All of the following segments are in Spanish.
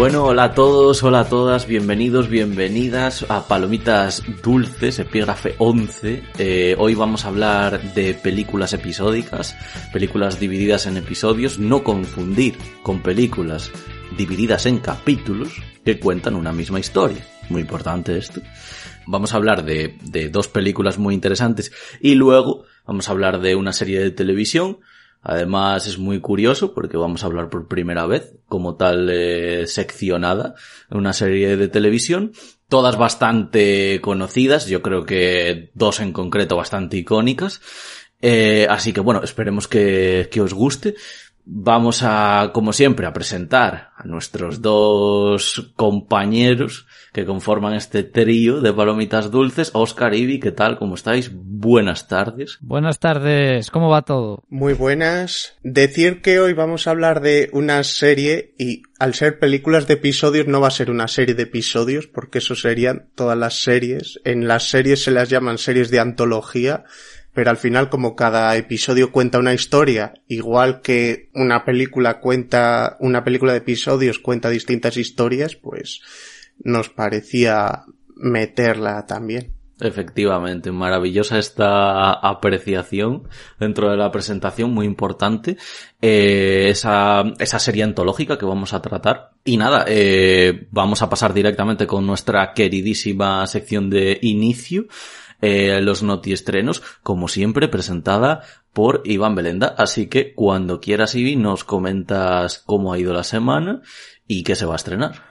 Bueno, hola a todos, hola a todas, bienvenidos, bienvenidas a Palomitas Dulces, epígrafe 11. Eh, hoy vamos a hablar de películas episódicas, películas divididas en episodios, no confundir con películas divididas en capítulos que cuentan una misma historia. Muy importante esto. Vamos a hablar de, de dos películas muy interesantes y luego vamos a hablar de una serie de televisión Además es muy curioso porque vamos a hablar por primera vez como tal eh, seccionada una serie de televisión, todas bastante conocidas, yo creo que dos en concreto bastante icónicas. Eh, así que bueno, esperemos que, que os guste. Vamos a, como siempre, a presentar a nuestros dos compañeros que conforman este trío de palomitas dulces. Oscar, Ibi, ¿qué tal? ¿Cómo estáis? Buenas tardes. Buenas tardes, ¿cómo va todo? Muy buenas. Decir que hoy vamos a hablar de una serie y al ser películas de episodios no va a ser una serie de episodios porque eso serían todas las series. En las series se las llaman series de antología pero al final como cada episodio cuenta una historia, igual que una película cuenta, una película de episodios cuenta distintas historias, pues nos parecía meterla también. Efectivamente, maravillosa esta apreciación dentro de la presentación, muy importante. Eh, esa, esa serie antológica que vamos a tratar. Y nada, eh, vamos a pasar directamente con nuestra queridísima sección de inicio eh, los notiestrenos, como siempre, presentada por Iván Belenda. Así que cuando quieras, Ivi, nos comentas cómo ha ido la semana y qué se va a estrenar.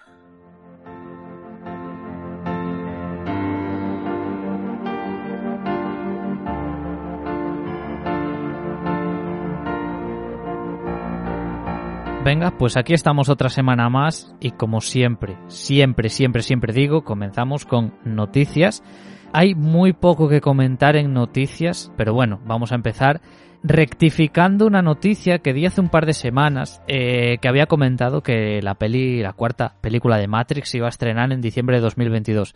Venga, pues aquí estamos otra semana más y como siempre, siempre, siempre, siempre digo, comenzamos con noticias hay muy poco que comentar en noticias, pero bueno, vamos a empezar rectificando una noticia que di hace un par de semanas eh, que había comentado que la peli, la cuarta película de Matrix iba a estrenar en diciembre de 2022.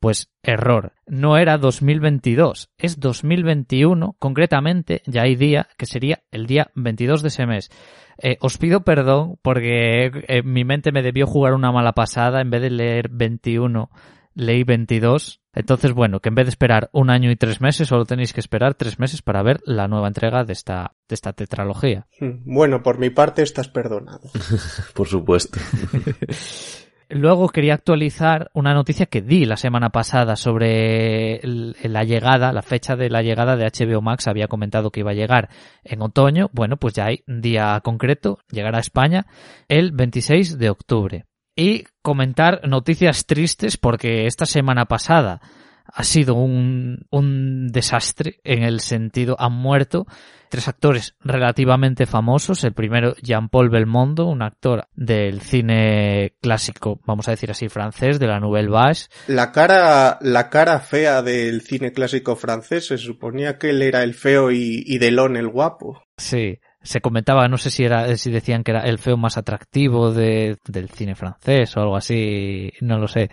Pues error, no era 2022, es 2021, concretamente ya hay día que sería el día 22 de ese mes. Eh, os pido perdón porque eh, mi mente me debió jugar una mala pasada, en vez de leer 21 leí 22. Entonces, bueno, que en vez de esperar un año y tres meses, solo tenéis que esperar tres meses para ver la nueva entrega de esta, de esta tetralogía. Hmm, bueno, por mi parte estás perdonado. por supuesto. Luego quería actualizar una noticia que di la semana pasada sobre la llegada, la fecha de la llegada de HBO Max. Había comentado que iba a llegar en otoño. Bueno, pues ya hay día concreto, llegará a España el 26 de octubre y comentar noticias tristes porque esta semana pasada ha sido un, un desastre en el sentido han muerto tres actores relativamente famosos. El primero, Jean-Paul Belmondo, un actor del cine clásico, vamos a decir así, francés, de la Nouvelle Vague. La cara, la cara fea del cine clásico francés, se suponía que él era el feo y, y Delon el guapo. Sí se comentaba, no sé si era, si decían que era el feo más atractivo de, del cine francés o algo así, no lo sé.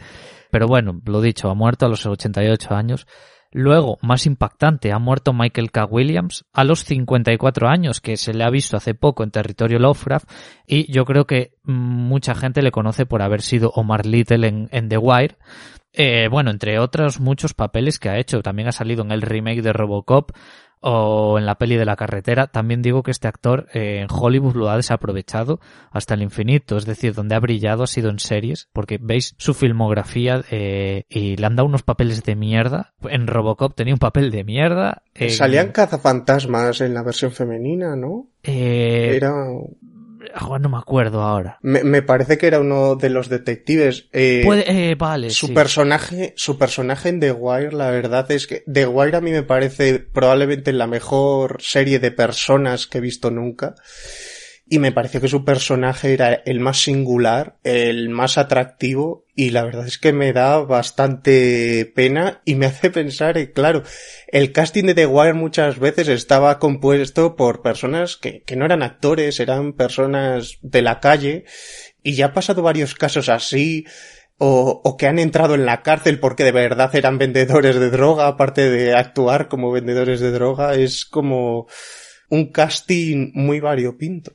Pero bueno, lo dicho, ha muerto a los 88 años. Luego, más impactante, ha muerto Michael K. Williams a los 54 años, que se le ha visto hace poco en territorio Lovecraft, y yo creo que mucha gente le conoce por haber sido Omar Little en, en The Wire. Eh, bueno, entre otros muchos papeles que ha hecho. También ha salido en el remake de Robocop, o en la peli de la carretera, también digo que este actor eh, en Hollywood lo ha desaprovechado hasta el infinito, es decir, donde ha brillado ha sido en series, porque veis su filmografía eh, y le han dado unos papeles de mierda. En Robocop tenía un papel de mierda. Salían cazafantasmas en la versión femenina, ¿no? Eh, Era no me acuerdo ahora. Me, parece que era uno de los detectives. Eh, eh vale. Su personaje, su personaje en The Wire, la verdad es que The Wire a mí me parece probablemente la mejor serie de personas que he visto nunca y me pareció que su personaje era el más singular, el más atractivo y la verdad es que me da bastante pena y me hace pensar, claro, el casting de The Wire muchas veces estaba compuesto por personas que, que no eran actores, eran personas de la calle y ya ha pasado varios casos así, o, o, que han entrado en la cárcel porque de verdad eran vendedores de droga, aparte de actuar como vendedores de droga, es como un casting muy variopinto.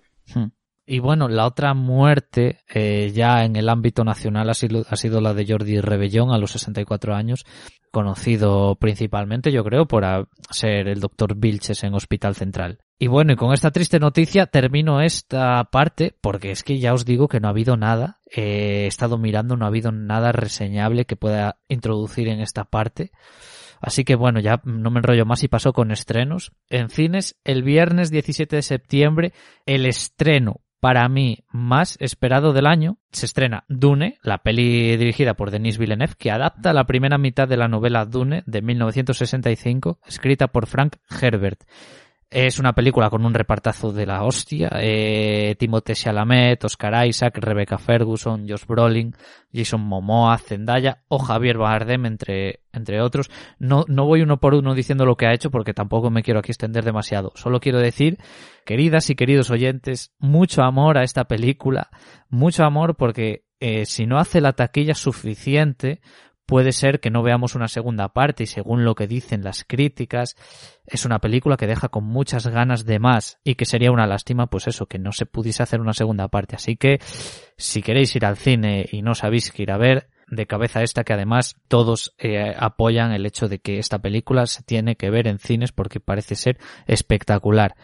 Y bueno, la otra muerte eh, ya en el ámbito nacional ha sido, ha sido la de Jordi Rebellón a los 64 años, conocido principalmente, yo creo, por ser el doctor Vilches en Hospital Central. Y bueno, y con esta triste noticia termino esta parte, porque es que ya os digo que no ha habido nada, eh, he estado mirando, no ha habido nada reseñable que pueda introducir en esta parte. Así que bueno, ya no me enrollo más y paso con estrenos. En cines, el viernes 17 de septiembre, el estreno para mí más esperado del año, se estrena Dune, la peli dirigida por Denis Villeneuve, que adapta la primera mitad de la novela Dune de 1965, escrita por Frank Herbert. Es una película con un repartazo de la hostia. Eh, Timothée Chalamet, Oscar Isaac, Rebecca Ferguson, Josh Brolin, Jason Momoa, Zendaya o Javier Bardem, entre, entre otros. No, no voy uno por uno diciendo lo que ha hecho porque tampoco me quiero aquí extender demasiado. Solo quiero decir, queridas y queridos oyentes, mucho amor a esta película. Mucho amor porque eh, si no hace la taquilla suficiente, puede ser que no veamos una segunda parte y según lo que dicen las críticas, es una película que deja con muchas ganas de más y que sería una lástima pues eso, que no se pudiese hacer una segunda parte. Así que si queréis ir al cine y no sabéis qué ir a ver, de cabeza esta que además todos eh, apoyan el hecho de que esta película se tiene que ver en cines porque parece ser espectacular.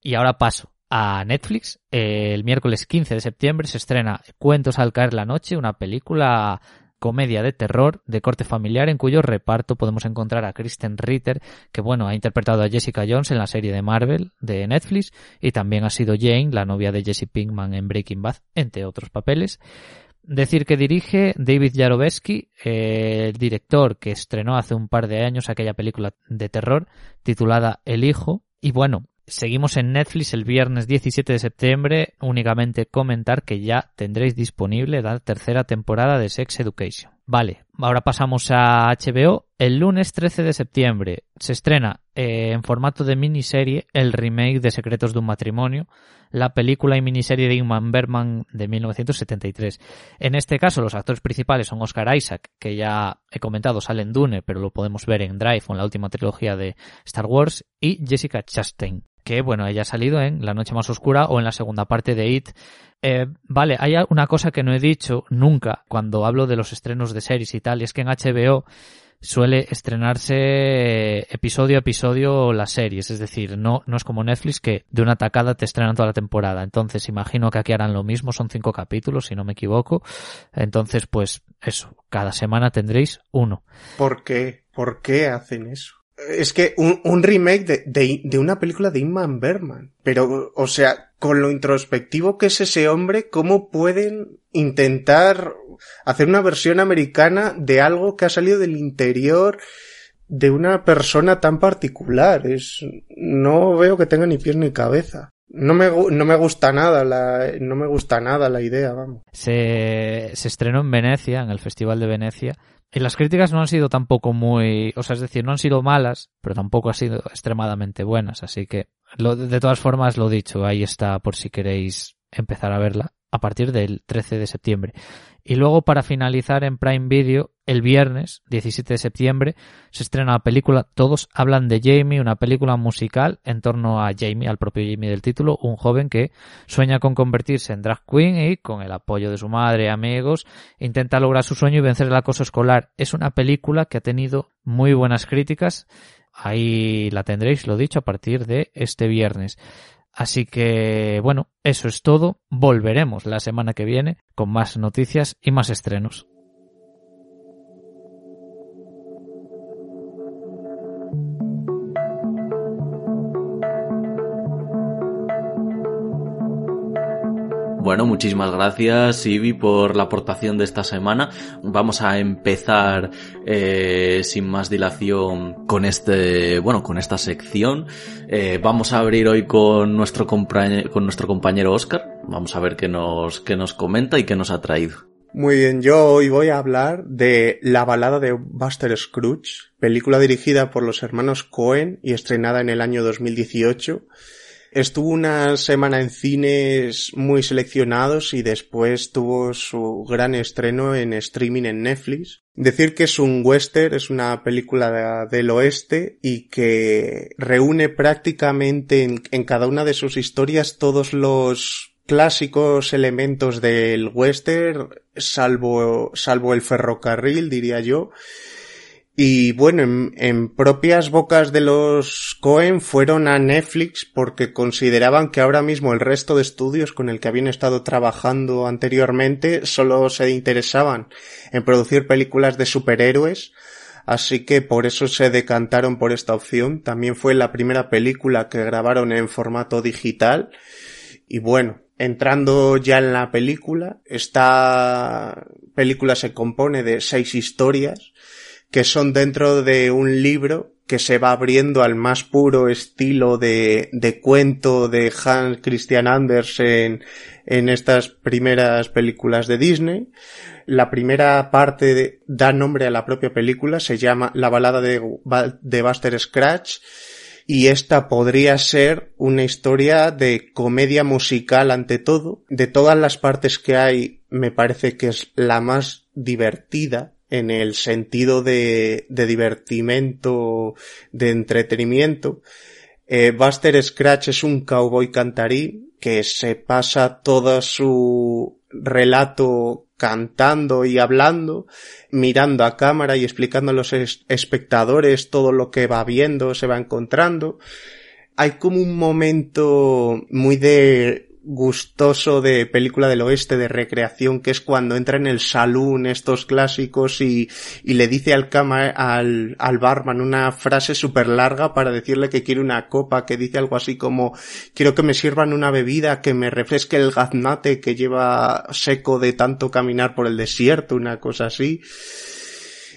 Y ahora paso a Netflix. el miércoles 15 de septiembre se estrena Cuentos al caer la noche, una película comedia de terror de corte familiar en cuyo reparto podemos encontrar a Kristen Ritter, que bueno, ha interpretado a Jessica Jones en la serie de Marvel de Netflix y también ha sido Jane, la novia de Jesse Pinkman en Breaking Bad, entre otros papeles. Decir que dirige David Jarovesky, el director que estrenó hace un par de años aquella película de terror titulada El Hijo. Y bueno, Seguimos en Netflix el viernes 17 de septiembre. Únicamente comentar que ya tendréis disponible la tercera temporada de Sex Education. Vale, ahora pasamos a HBO. El lunes 13 de septiembre se estrena eh, en formato de miniserie el remake de Secretos de un matrimonio, la película y miniserie de Ingmar Bergman de 1973. En este caso los actores principales son Oscar Isaac, que ya he comentado sale en Dune, pero lo podemos ver en Drive o en la última trilogía de Star Wars, y Jessica Chastain que bueno, ella salido en La Noche Más Oscura o en la segunda parte de It. Eh, vale, hay una cosa que no he dicho nunca cuando hablo de los estrenos de series y tal, y es que en HBO suele estrenarse episodio a episodio las series, es decir, no, no es como Netflix que de una tacada te estrenan toda la temporada. Entonces, imagino que aquí harán lo mismo, son cinco capítulos, si no me equivoco. Entonces, pues eso, cada semana tendréis uno. ¿Por qué? ¿Por qué hacen eso? Es que un, un remake de, una película de Inman Berman. Pero, o sea, con lo introspectivo que es ese hombre, ¿cómo pueden intentar hacer una versión americana de algo que ha salido del interior de una persona tan particular? Es, no veo que tenga ni pies ni cabeza. No me, no me gusta nada la, no me gusta nada la idea, vamos. Se, se estrenó en Venecia, en el Festival de Venecia, y las críticas no han sido tampoco muy, o sea, es decir, no han sido malas, pero tampoco han sido extremadamente buenas, así que lo, de todas formas lo dicho, ahí está por si queréis empezar a verla a partir del 13 de septiembre. Y luego para finalizar en Prime Video, el viernes 17 de septiembre se estrena la película Todos hablan de Jamie, una película musical en torno a Jamie, al propio Jamie del título, un joven que sueña con convertirse en drag queen y con el apoyo de su madre y amigos intenta lograr su sueño y vencer el acoso escolar. Es una película que ha tenido muy buenas críticas. Ahí la tendréis, lo dicho, a partir de este viernes. Así que, bueno, eso es todo. Volveremos la semana que viene con más noticias y más estrenos. Bueno, muchísimas gracias, Ibi, por la aportación de esta semana. Vamos a empezar eh, sin más dilación con este, bueno, con esta sección. Eh, vamos a abrir hoy con nuestro con nuestro compañero Oscar. Vamos a ver qué nos, qué nos comenta y qué nos ha traído. Muy bien, yo hoy voy a hablar de La balada de Buster Scrooge, película dirigida por los hermanos Cohen y estrenada en el año 2018 Estuvo una semana en cines muy seleccionados y después tuvo su gran estreno en streaming en Netflix. Decir que es un western, es una película del oeste y que reúne prácticamente en, cada una de sus historias todos los clásicos elementos del western, salvo, salvo el ferrocarril, diría yo. Y bueno, en, propias bocas de los Cohen fueron a Netflix porque consideraban que ahora mismo el resto de estudios con el que habían estado trabajando anteriormente solo se interesaban en producir películas de superhéroes, así que por eso se decantaron por esta opción. También fue la primera película que grabaron en formato digital. Y bueno, entrando ya en la película, esta película se compone de seis historias que son dentro de un libro que se va abriendo al más puro estilo de, de cuento de Hans Christian Andersen en estas primeras películas de Disney. La primera parte da nombre a la propia película, se llama La balada de, de Buster Scratch y esta podría ser una historia de comedia musical ante todo. De todas las partes que hay, me parece que es la más divertida en el sentido de, de divertimento, de entretenimiento. Eh, Buster Scratch es un cowboy cantarí que se pasa todo su relato cantando y hablando, mirando a cámara y explicando a los espectadores todo lo que va viendo, se va encontrando. Hay como un momento muy de gustoso de película del oeste de recreación que es cuando entra en el salón estos clásicos y, y le dice al cama al, al barman una frase súper larga para decirle que quiere una copa que dice algo así como quiero que me sirvan una bebida que me refresque el gaznate que lleva seco de tanto caminar por el desierto una cosa así.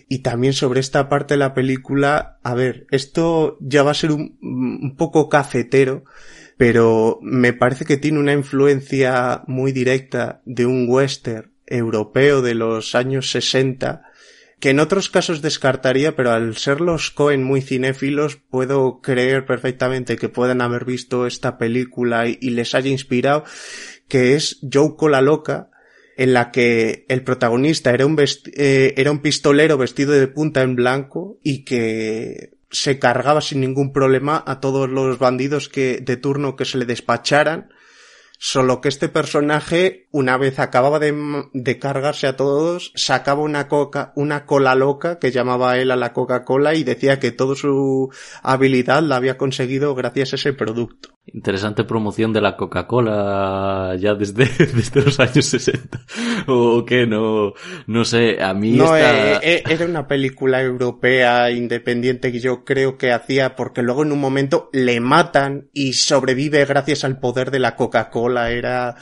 Y también sobre esta parte de la película, a ver, esto ya va a ser un, un poco cafetero, pero me parece que tiene una influencia muy directa de un western europeo de los años 60 que en otros casos descartaría, pero al ser los Cohen muy cinéfilos, puedo creer perfectamente que puedan haber visto esta película y, les haya inspirado, que es Joe Cola Loca, en la que el protagonista era un, eh, era un pistolero vestido de punta en blanco y que se cargaba sin ningún problema a todos los bandidos que de turno que se le despacharan Solo que este personaje, una vez acababa de, de, cargarse a todos, sacaba una coca, una cola loca que llamaba él a la Coca-Cola y decía que toda su habilidad la había conseguido gracias a ese producto. Interesante promoción de la Coca-Cola ya desde, desde los años 60. O qué, no, no sé, a mí No, eh, eh, era una película europea independiente que yo creo que hacía porque luego en un momento le matan y sobrevive gracias al poder de la Coca-Cola. Era...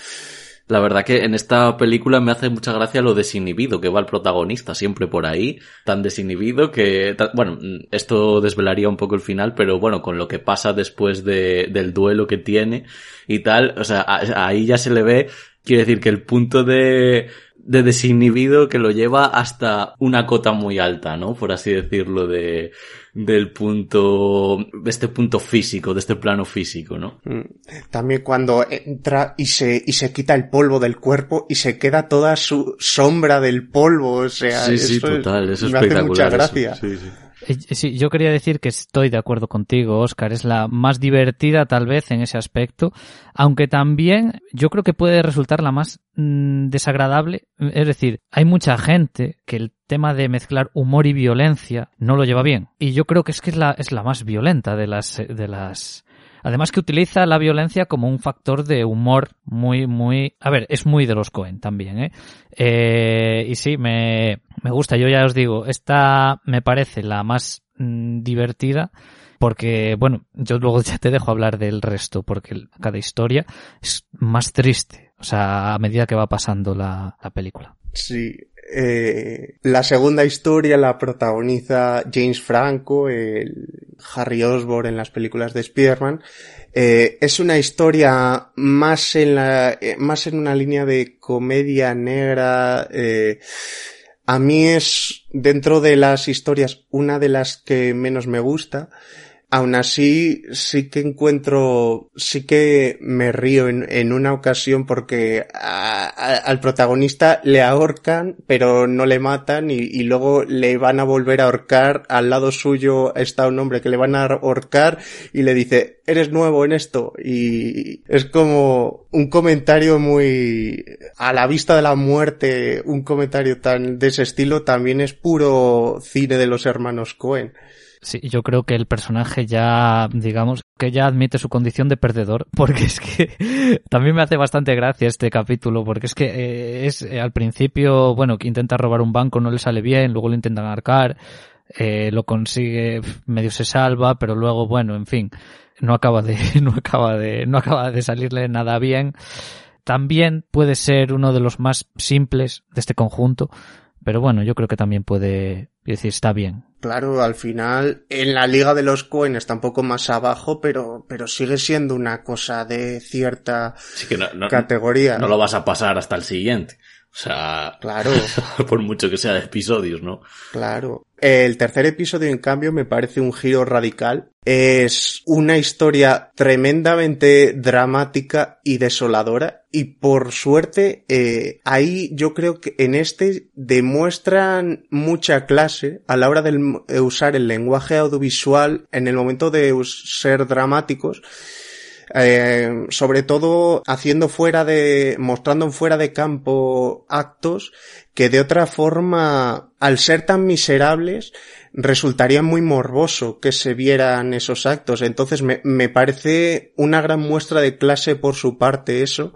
La verdad que en esta película me hace mucha gracia lo desinhibido que va el protagonista, siempre por ahí, tan desinhibido que, bueno, esto desvelaría un poco el final, pero bueno, con lo que pasa después de, del duelo que tiene y tal, o sea, ahí ya se le ve, quiere decir que el punto de, de desinhibido que lo lleva hasta una cota muy alta, ¿no? Por así decirlo, de, del punto, de este punto físico, de este plano físico, ¿no? Mm. También cuando entra y se, y se quita el polvo del cuerpo y se queda toda su sombra del polvo, o sea, sí, sí, total, eso es espectacular. mucha gracia. Sí, sí. Eh, sí, yo quería decir que estoy de acuerdo contigo, Oscar. Es la más divertida tal vez en ese aspecto, aunque también yo creo que puede resultar la más mm, desagradable. Es decir, hay mucha gente que el tema de mezclar humor y violencia no lo lleva bien. Y yo creo que es que es la, es la más violenta de las, de las Además que utiliza la violencia como un factor de humor muy, muy... A ver, es muy de los Cohen también, ¿eh? eh y sí, me, me gusta. Yo ya os digo, esta me parece la más mm, divertida porque, bueno, yo luego ya te dejo hablar del resto porque cada historia es más triste. O sea, a medida que va pasando la, la película. Sí, eh, la segunda historia la protagoniza James Franco, el Harry Osborn en las películas de Spider-Man. Eh, es una historia más en la, eh, más en una línea de comedia negra. A mí es, dentro de las historias, una de las que menos me gusta. Aún así, sí que encuentro, sí que me río en, una ocasión porque al protagonista le ahorcan, pero no le matan y, y, luego le van a volver a ahorcar. Al lado suyo está un hombre que le van a ahorcar y le dice, eres nuevo en esto. Y es como un comentario muy a la vista de la muerte, un comentario tan de ese estilo también es puro cine de los hermanos Cohen. Sí, yo creo que el personaje ya, digamos, que ya admite su condición de perdedor, porque es que también me hace bastante gracia este capítulo, porque es que eh, es eh, al principio, bueno, que intenta robar un banco, no le sale bien, luego lo intentan arcar, eh, lo consigue, medio se salva, pero luego, bueno, en fin, no acaba de, no acaba de, no acaba de salirle nada bien. También puede ser uno de los más simples de este conjunto, pero bueno, yo creo que también puede decir, está bien. Claro, al final, en la Liga de los Cohen está un poco más abajo, pero, pero sigue siendo una cosa de cierta sí que no, no, categoría. No lo vas a pasar hasta el siguiente. O sea, claro. por mucho que sea de episodios, ¿no? Claro. El tercer episodio, en cambio, me parece un giro radical. Es una historia tremendamente dramática y desoladora. Y por suerte, eh, ahí yo creo que en este demuestran mucha clase a la hora de usar el lenguaje audiovisual en el momento de ser dramáticos eh, sobre todo haciendo fuera de, mostrando fuera de campo actos que de otra forma, al ser tan miserables, resultaría muy morboso que se vieran esos actos. Entonces me, me parece una gran muestra de clase por su parte eso.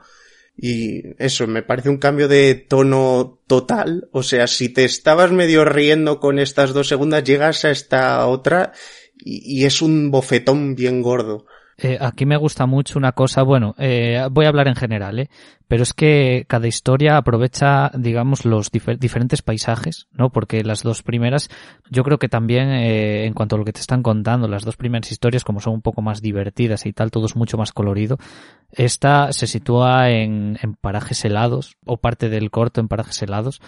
Y eso, me parece un cambio de tono total. O sea, si te estabas medio riendo con estas dos segundas, llegas a esta otra y, y es un bofetón bien gordo. Eh, aquí me gusta mucho una cosa, bueno, eh, voy a hablar en general, ¿eh? pero es que cada historia aprovecha, digamos, los difer diferentes paisajes, ¿no? Porque las dos primeras, yo creo que también, eh, en cuanto a lo que te están contando, las dos primeras historias, como son un poco más divertidas y tal, todo es mucho más colorido. Esta se sitúa en, en parajes helados, o parte del corto en parajes helados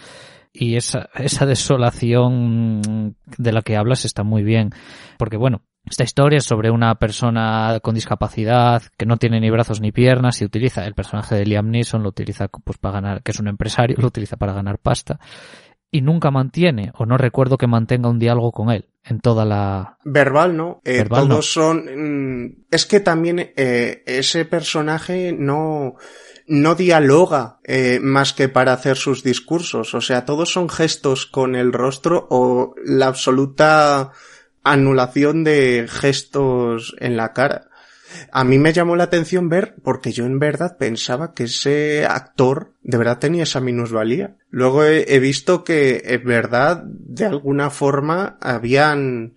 y esa, esa desolación de la que hablas está muy bien. Porque bueno, esta historia es sobre una persona con discapacidad que no tiene ni brazos ni piernas y utiliza el personaje de Liam Neeson lo utiliza pues para ganar, que es un empresario, lo utiliza para ganar pasta y nunca mantiene o no recuerdo que mantenga un diálogo con él en toda la verbal no eh, Verbal, todos no. son mm, es que también eh, ese personaje no no dialoga eh, más que para hacer sus discursos o sea todos son gestos con el rostro o la absoluta anulación de gestos en la cara. A mí me llamó la atención ver, porque yo en verdad pensaba que ese actor de verdad tenía esa minusvalía. Luego he, he visto que en verdad, de alguna forma, habían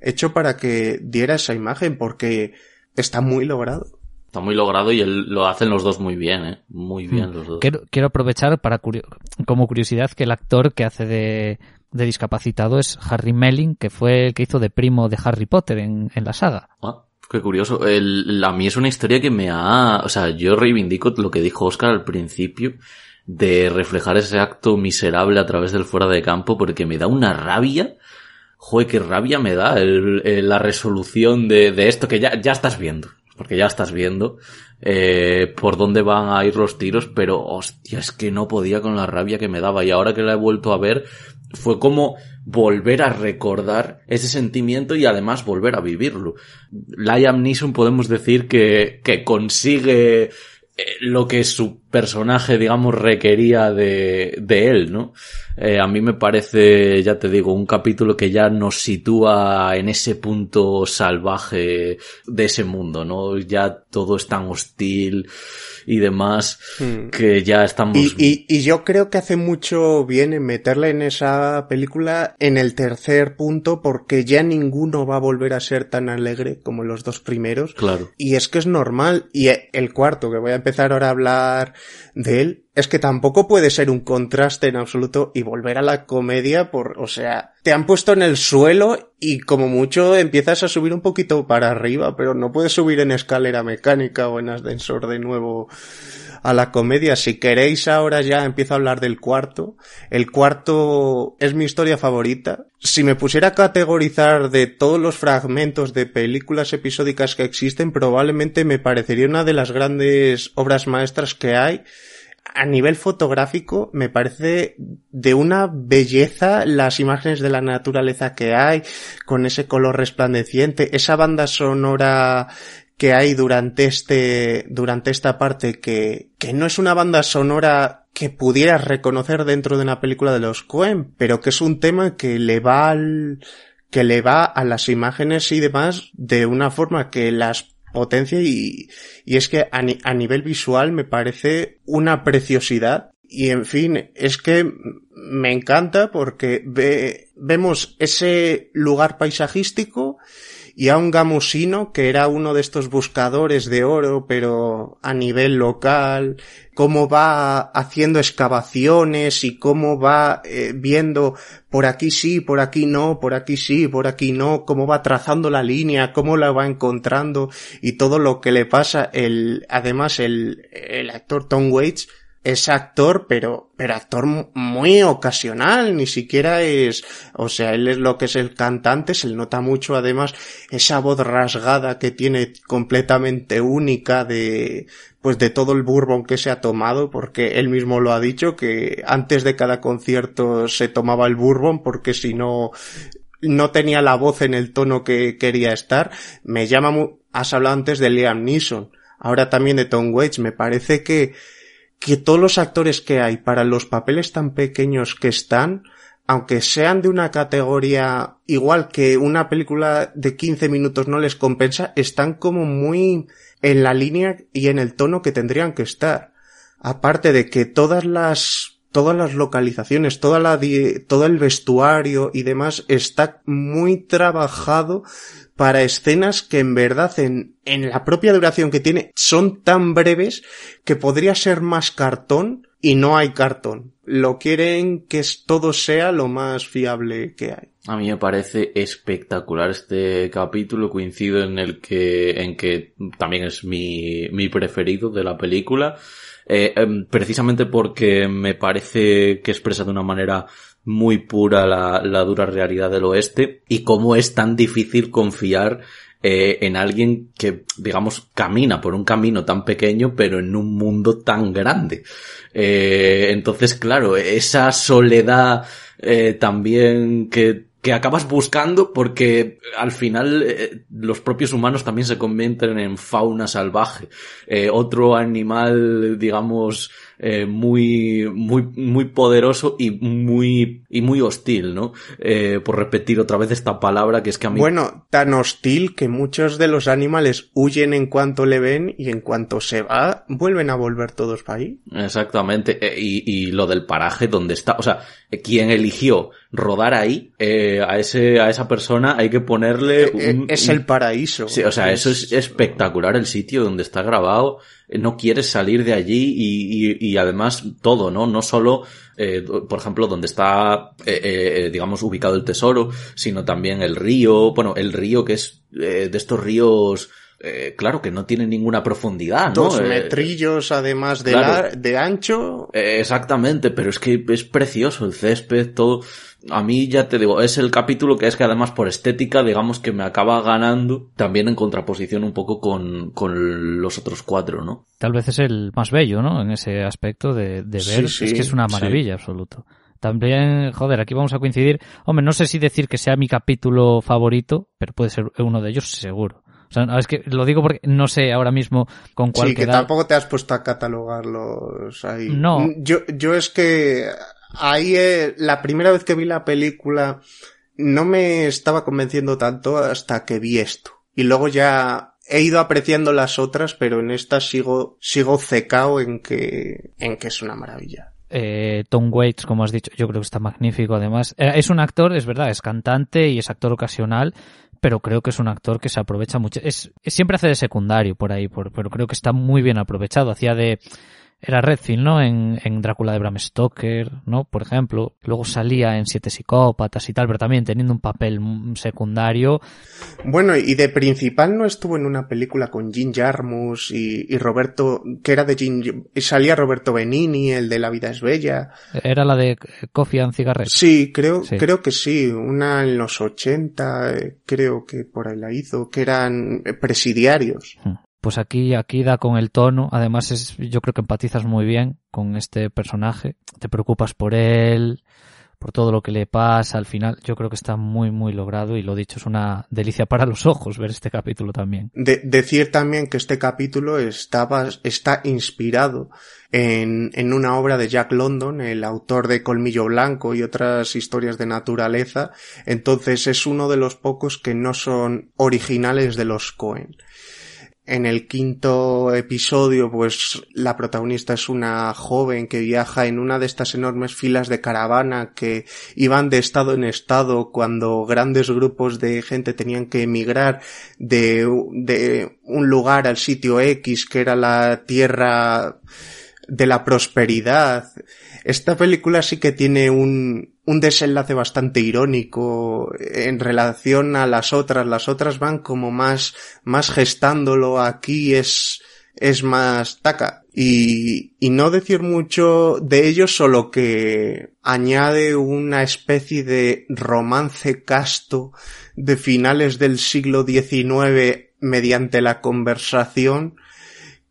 hecho para que diera esa imagen, porque está muy logrado. Está muy logrado y él, lo hacen los dos muy bien, ¿eh? Muy bien los dos. Quiero, quiero aprovechar para curio como curiosidad que el actor que hace de, de discapacitado es Harry Melling, que fue el que hizo de primo de Harry Potter en, en la saga. Ah, qué curioso. El, a mí es una historia que me ha... O sea, yo reivindico lo que dijo Oscar al principio de reflejar ese acto miserable a través del fuera de campo porque me da una rabia. Joder, qué rabia me da la resolución de, de esto que ya, ya estás viendo. Porque ya estás viendo eh, por dónde van a ir los tiros, pero hostia, es que no podía con la rabia que me daba. Y ahora que la he vuelto a ver, fue como volver a recordar ese sentimiento y además volver a vivirlo. Liam Neeson podemos decir que, que consigue lo que su personaje, digamos, requería de, de él, ¿no? Eh, a mí me parece, ya te digo, un capítulo que ya nos sitúa en ese punto salvaje de ese mundo, ¿no? Ya todo es tan hostil y demás Hmm. que ya estamos... Y, y, y yo creo que hace mucho bien en meterla en esa película en el tercer punto porque ya ninguno va a volver a ser tan alegre como los dos primeros. Claro. Y es que es normal. Y el cuarto, que voy a empezar ahora a hablar de él, es que tampoco puede ser un contraste en absoluto y volver a la comedia por, o sea, te han puesto en el suelo y como mucho empiezas a subir un poquito para arriba, pero no puedes subir en escalera mecánica o en ascensor de nuevo a la comedia. Si queréis ahora ya empiezo a hablar del cuarto. El cuarto es mi historia favorita. Si me pusiera a categorizar de todos los fragmentos de películas episódicas que existen, probablemente me parecería una de las grandes obras maestras que hay a nivel fotográfico me parece de una belleza las imágenes de la naturaleza que hay, con ese color resplandeciente, esa banda sonora que hay durante este, durante esta parte que, que no es una banda sonora que pudieras reconocer dentro de una película de los Coen, pero que es un tema que le va al, que le va a las imágenes y demás de una forma que las potencia y, y es que a, a, nivel visual me parece una preciosidad. Y en fin, es que me encanta porque ve, vemos ese lugar paisajístico y a un gamusino que era uno de estos buscadores de oro pero a nivel local cómo va haciendo excavaciones y cómo va eh, viendo por aquí sí, por aquí no, por aquí sí, por aquí no, cómo va trazando la línea, cómo la va encontrando y todo lo que le pasa. El además el, el actor Tom Waits es actor, pero, pero actor muy ocasional, ni siquiera es, o sea, él es lo que es el cantante, se le nota mucho además esa voz rasgada que tiene completamente única de, pues de todo el bourbon que se ha tomado, porque él mismo lo ha dicho, que antes de cada concierto se tomaba el bourbon, porque si no, no tenía la voz en el tono que quería estar. Me llama, has hablado antes de Liam Neeson, ahora también de Tom Waits, me parece que, que todos los actores que hay para los papeles tan pequeños que están, aunque sean de una categoría igual que una película de 15 minutos no les compensa, están como muy en la línea y en el tono que tendrían que estar. Aparte de que todas las todas las localizaciones, toda la, todo el vestuario y demás está muy trabajado para escenas que en verdad en, en la propia duración que tiene son tan breves que podría ser más cartón y no hay cartón. Lo quieren que todo sea lo más fiable que hay. A mí me parece espectacular este capítulo, coincido en el que, en que también es mi, mi preferido de la película, eh, em, precisamente porque me parece que expresa de una manera muy pura la, la dura realidad del oeste y cómo es tan difícil confiar eh, en alguien que, digamos, camina por un camino tan pequeño, pero en un mundo tan grande. Eh, entonces, claro, esa soledad eh, también que que acabas buscando porque al final eh, los propios humanos también se convierten en fauna salvaje. Eh, otro animal, digamos, eh, muy, muy, muy poderoso y muy, y muy hostil, ¿no? Eh, por repetir otra vez esta palabra que es que a mí... Bueno, tan hostil que muchos de los animales huyen en cuanto le ven y en cuanto se va, vuelven a volver todos para ahí. Exactamente. Eh, y, y lo del paraje donde está, o sea, quien eligió rodar ahí, eh, a ese, a esa persona hay que ponerle un, Es el paraíso. Sí, o sea, eso es espectacular el sitio donde está grabado no quieres salir de allí y, y, y además todo, ¿no? No solo, eh, por ejemplo, donde está, eh, eh, digamos, ubicado el tesoro, sino también el río, bueno, el río que es eh, de estos ríos eh, claro que no tiene ninguna profundidad, ¿no? Dos metrillos además de, claro, la, de ancho. Eh, exactamente, pero es que es precioso el césped, todo. A mí ya te digo, es el capítulo que es que además por estética, digamos que me acaba ganando, también en contraposición un poco con, con los otros cuatro, ¿no? Tal vez es el más bello, ¿no? En ese aspecto de, de ver, sí, sí, es que es una maravilla sí. absoluto. También, joder, aquí vamos a coincidir. Hombre, no sé si decir que sea mi capítulo favorito, pero puede ser uno de ellos seguro. O sea, es que lo digo porque no sé ahora mismo con cuál Sí, que tampoco te has puesto a catalogarlos ahí. No. Yo, yo es que ahí eh, la primera vez que vi la película no me estaba convenciendo tanto hasta que vi esto. Y luego ya he ido apreciando las otras, pero en esta sigo, sigo cecao en que, en que es una maravilla. Eh, Tom Waits, como has dicho, yo creo que está magnífico además. Eh, es un actor, es verdad, es cantante y es actor ocasional, pero creo que es un actor que se aprovecha mucho. Es, siempre hace de secundario por ahí, por, pero creo que está muy bien aprovechado. Hacía de era Redfield, ¿no? En, en, Drácula de Bram Stoker, ¿no? Por ejemplo. Luego salía en Siete Psicópatas y tal, pero también teniendo un papel secundario. Bueno, y de principal no estuvo en una película con Jim Jarmus y, y Roberto, que era de Jim, y salía Roberto Benini, el de La vida es bella. Era la de Coffee and Cigarettes. Sí, creo, creo que sí. Una en los 80, eh, creo que por ahí la hizo, que eran presidiarios. Hmm pues aquí, aquí da con el tono. Además, es, yo creo que empatizas muy bien con este personaje. Te preocupas por él, por todo lo que le pasa al final. Yo creo que está muy, muy logrado y lo dicho, es una delicia para los ojos ver este capítulo también. De, decir también que este capítulo estaba, está inspirado en, en una obra de Jack London, el autor de Colmillo Blanco y otras historias de naturaleza. Entonces es uno de los pocos que no son originales de los Cohen. En el quinto episodio, pues la protagonista es una joven que viaja en una de estas enormes filas de caravana que iban de estado en estado cuando grandes grupos de gente tenían que emigrar de, de un lugar al sitio X que era la tierra de la prosperidad. Esta película sí que tiene un, un desenlace bastante irónico en relación a las otras. Las otras van como más, más gestándolo. Aquí es, es más taca. Y, y no decir mucho de ello, solo que añade una especie de romance casto de finales del siglo XIX mediante la conversación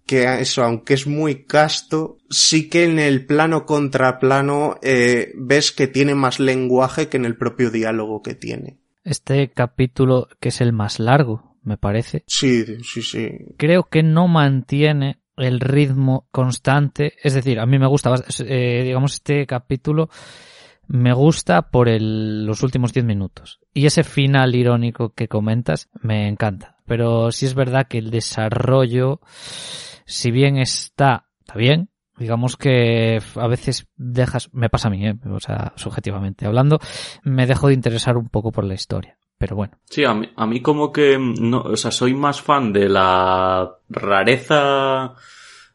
que eso, aunque es muy casto, sí que en el plano contra plano eh, ves que tiene más lenguaje que en el propio diálogo que tiene. Este capítulo, que es el más largo, me parece. Sí, sí, sí. Creo que no mantiene el ritmo constante. Es decir, a mí me gusta, eh, digamos, este capítulo me gusta por el, los últimos 10 minutos. Y ese final irónico que comentas me encanta. Pero sí es verdad que el desarrollo si bien está, está bien, digamos que a veces dejas, me pasa a mí, ¿eh? o sea, subjetivamente hablando, me dejo de interesar un poco por la historia. Pero bueno. Sí, a mí, a mí como que, no, o sea, soy más fan de la rareza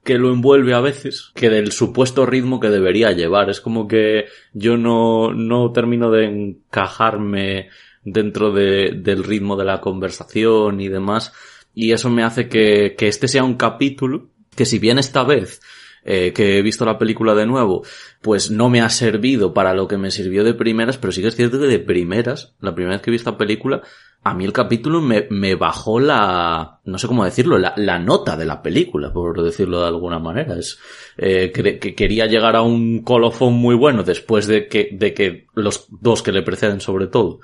que lo envuelve a veces que del supuesto ritmo que debería llevar. Es como que yo no, no termino de encajarme dentro de, del ritmo de la conversación y demás y eso me hace que, que este sea un capítulo que si bien esta vez eh, que he visto la película de nuevo, pues no me ha servido para lo que me sirvió de primeras, pero sí que es cierto que de primeras, la primera vez que vi esta película, a mí el capítulo me, me bajó la, no sé cómo decirlo, la, la, nota de la película, por decirlo de alguna manera. Es, eh, que, que, quería llegar a un colofón muy bueno después de que, de que los dos que le preceden sobre todo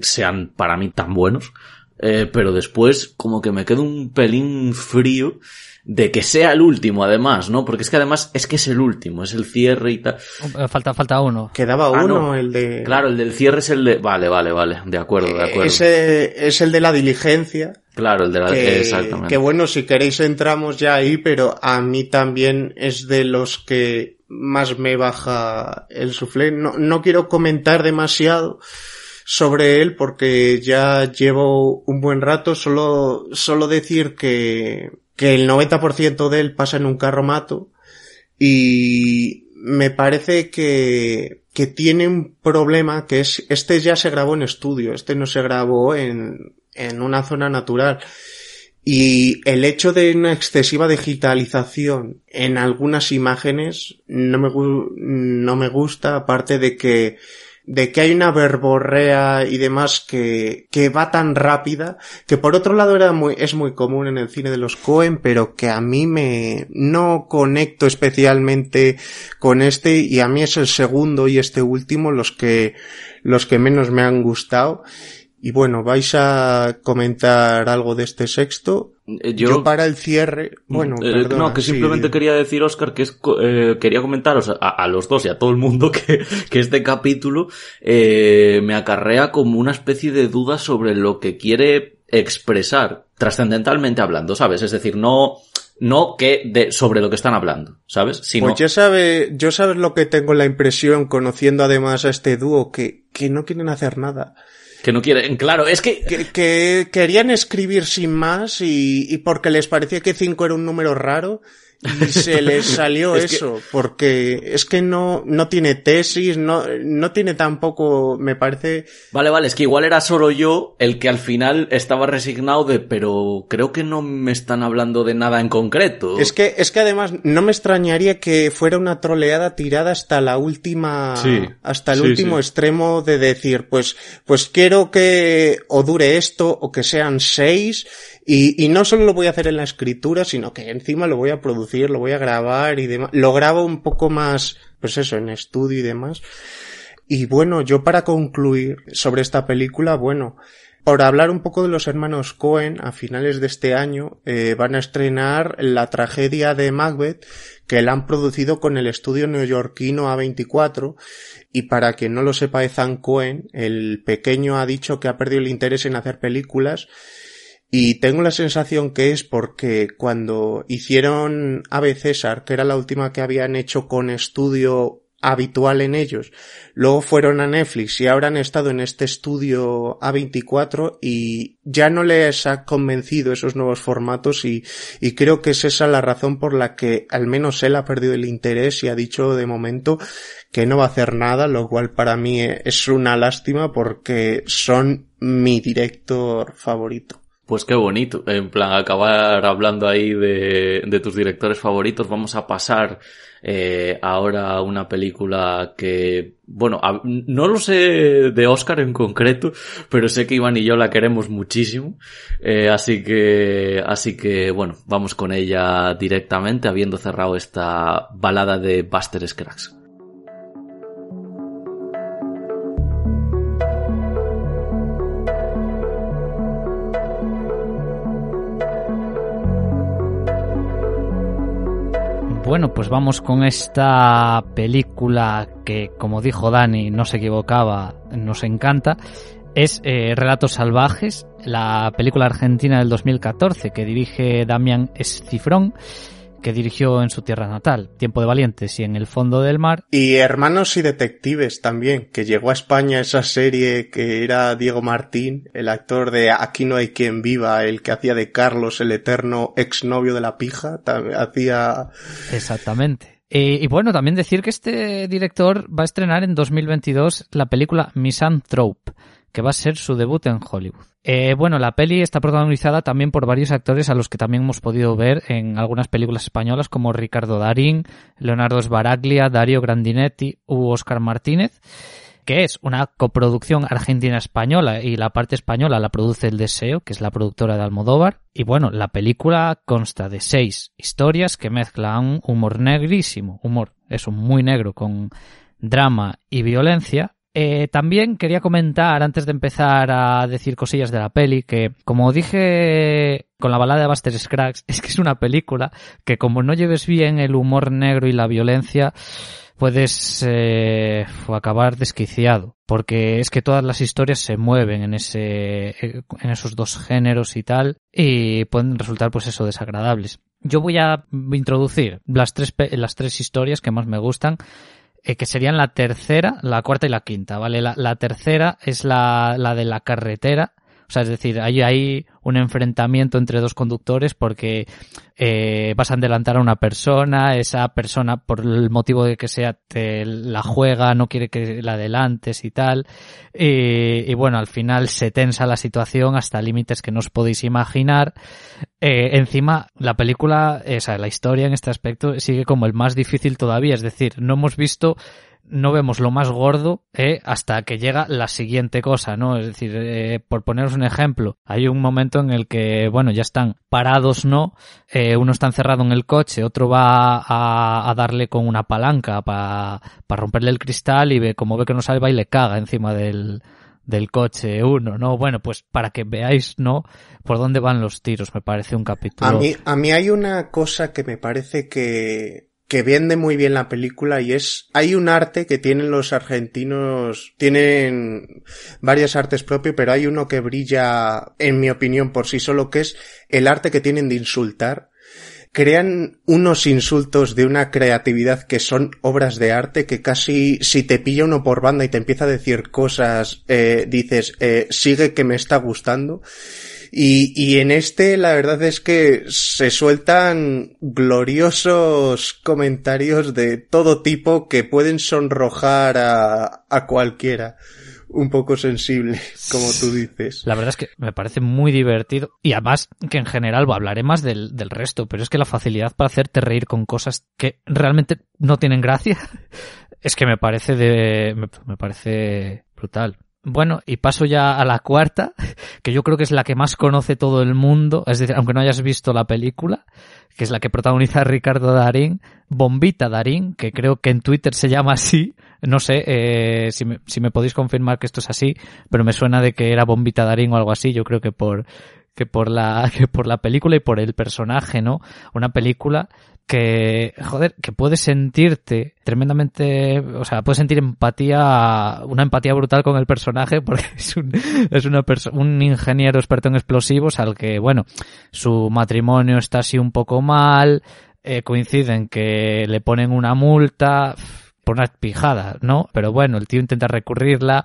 sean para mí tan buenos. Eh, pero después como que me quedo un pelín frío de que sea el último además, ¿no? Porque es que además es que es el último, es el cierre y tal. Eh, falta, falta uno. Quedaba ah, uno, el de... Claro, el del cierre es el de... Vale, vale, vale, de acuerdo, de acuerdo. Ese es el de la diligencia. Claro, el de la... Que, Exactamente. Que bueno, si queréis entramos ya ahí, pero a mí también es de los que más me baja el suflé. No, no quiero comentar demasiado sobre él porque ya llevo un buen rato. Solo, solo decir que, que el 90% de él pasa en un carromato y me parece que, que tiene un problema que es, este ya se grabó en estudio, este no se grabó en, en una zona natural. Y el hecho de una excesiva digitalización en algunas imágenes no me, no me gusta, aparte de que de que hay una verborrea y demás que, que va tan rápida, que por otro lado era muy, es muy común en el cine de los Cohen, pero que a mí me, no conecto especialmente con este y a mí es el segundo y este último los que, los que menos me han gustado. Y bueno, vais a comentar algo de este sexto. Eh, yo, para el cierre, bueno, eh, no, que simplemente quería decir, Oscar, que es, eh, quería comentaros a, los dos y a todo el mundo que, que este capítulo eh, me acarrea como una especie de duda sobre lo que quiere expresar, trascendentalmente hablando, ¿sabes? Es decir, no, no que de, sobre lo que están hablando, ¿sabes? Sino... Pues ya sabe, yo sabes lo que tengo la impresión, conociendo además a este dúo, que, que no quieren hacer nada. Que no quieren, claro, es que... que... querían escribir sin más y, y porque les parecía que 5 era un número raro y se le salió eso, porque es que no, no tiene tesis, no, no tiene tampoco, me parece... Vale, vale, es que igual era solo yo el que al final estaba resignado de, pero creo que no me están hablando de nada en concreto. Es que, es que además no me extrañaría que fuera una troleada tirada hasta la última, hasta el último extremo de decir, pues, pues quiero que o dure esto o que sean seis y, y no solo lo voy a hacer en la escritura, sino que encima lo voy a producir, lo voy a grabar y demás. Lo grabo un poco más, pues eso, en estudio y demás. Y bueno, yo para concluir sobre esta película, bueno, por hablar un poco de los hermanos Cohen, a finales de este año eh, van a estrenar la tragedia de Macbeth, que la han producido con el estudio neoyorquino A24. Y para quien no lo sepa, Ethan Cohen, el pequeño ha dicho que ha perdido el interés en hacer películas y tengo la sensación que es porque cuando hicieron Ave César, que era la última que habían hecho con estudio habitual en ellos, luego fueron a Netflix y ahora han estado en este estudio A24 y ya no les ha convencido esos nuevos formatos y, y creo que es esa la razón por la que al menos él ha perdido el interés y ha dicho de momento que no va a hacer nada, lo cual para mí es una lástima porque son mi director favorito. Pues qué bonito, en plan acabar hablando ahí de, tus directores favoritos. Vamos a pasar eh, ahora a una película que, bueno, no lo sé de Oscar en concreto, pero sé que Iván y yo la queremos muchísimo. Eh, así que, así que, bueno, vamos con ella directamente, habiendo cerrado esta balada de Buster Scruggs. Bueno, pues vamos con esta película que, como dijo Dani, no se equivocaba, nos encanta. Es eh, Relatos Salvajes, la película argentina del 2014 que dirige Damián Escifrón que dirigió en su tierra natal, Tiempo de Valientes y En el fondo del mar. Y Hermanos y Detectives también, que llegó a España esa serie que era Diego Martín, el actor de Aquí no hay quien viva, el que hacía de Carlos, el eterno exnovio de la pija, hacía... Exactamente. Y, bueno, también decir que este director va a estrenar en 2022 la película Misanthrope, que va a ser su debut en Hollywood. Eh, bueno, la peli está protagonizada también por varios actores a los que también hemos podido ver en algunas películas españolas como Ricardo Darín, Leonardo Sbaraglia, Dario Grandinetti u Oscar Martínez que es una coproducción argentina-española y la parte española la produce El Deseo, que es la productora de Almodóvar. Y bueno, la película consta de seis historias que mezclan humor negrísimo, humor, eso, muy negro, con drama y violencia, eh, también quería comentar, antes de empezar a decir cosillas de la peli, que como dije con la balada de Buster Scruggs, es que es una película que como no lleves bien el humor negro y la violencia, puedes eh, acabar desquiciado, porque es que todas las historias se mueven en ese, en esos dos géneros y tal, y pueden resultar pues eso desagradables. Yo voy a introducir las tres, las tres historias que más me gustan eh, que serían la tercera, la cuarta y la quinta, ¿vale? La, la tercera es la, la de la carretera, o sea, es decir, hay, hay un enfrentamiento entre dos conductores porque eh, vas a adelantar a una persona, esa persona, por el motivo de que sea, te la juega, no quiere que la adelantes y tal. Y, y bueno, al final se tensa la situación hasta límites que no os podéis imaginar. Eh, encima, la película, o sea, la historia en este aspecto sigue como el más difícil todavía. Es decir, no hemos visto no vemos lo más gordo eh, hasta que llega la siguiente cosa, ¿no? Es decir, eh, por poneros un ejemplo, hay un momento en el que, bueno, ya están parados, ¿no? Eh, uno está encerrado en el coche, otro va a, darle con una palanca para romperle el cristal y ve, como ve que no salva y le caga encima del, del coche uno, ¿no? Bueno, pues para que veáis, ¿no? Por dónde van los tiros, me parece un capítulo. A mí, a mí hay una cosa que me parece que que vende muy bien la película y es, hay un arte que tienen los argentinos, tienen varias artes propias, pero hay uno que brilla, en mi opinión, por sí solo, que es el arte que tienen de insultar. Crean unos insultos de una creatividad que son obras de arte que casi si te pilla uno por banda y te empieza a decir cosas, eh, dices, eh, sigue que me está gustando. Y, y en este la verdad es que se sueltan gloriosos comentarios de todo tipo que pueden sonrojar a, a cualquiera un poco sensible, como tú dices. La verdad es que me parece muy divertido y además que en general hablaré más del, del resto, pero es que la facilidad para hacerte reír con cosas que realmente no tienen gracia es que me parece de me, me parece brutal. Bueno, y paso ya a la cuarta, que yo creo que es la que más conoce todo el mundo, es decir, aunque no hayas visto la película, que es la que protagoniza Ricardo Darín, Bombita Darín, que creo que en Twitter se llama así, no sé eh, si, me, si me podéis confirmar que esto es así, pero me suena de que era Bombita Darín o algo así, yo creo que por que por la que por la película y por el personaje, ¿no? Una película que, joder, que puedes sentirte tremendamente, o sea, puedes sentir empatía, una empatía brutal con el personaje porque es un, es una un ingeniero experto en explosivos al que, bueno, su matrimonio está así un poco mal, eh, coinciden que le ponen una multa por una pijada, ¿no? Pero bueno, el tío intenta recurrirla,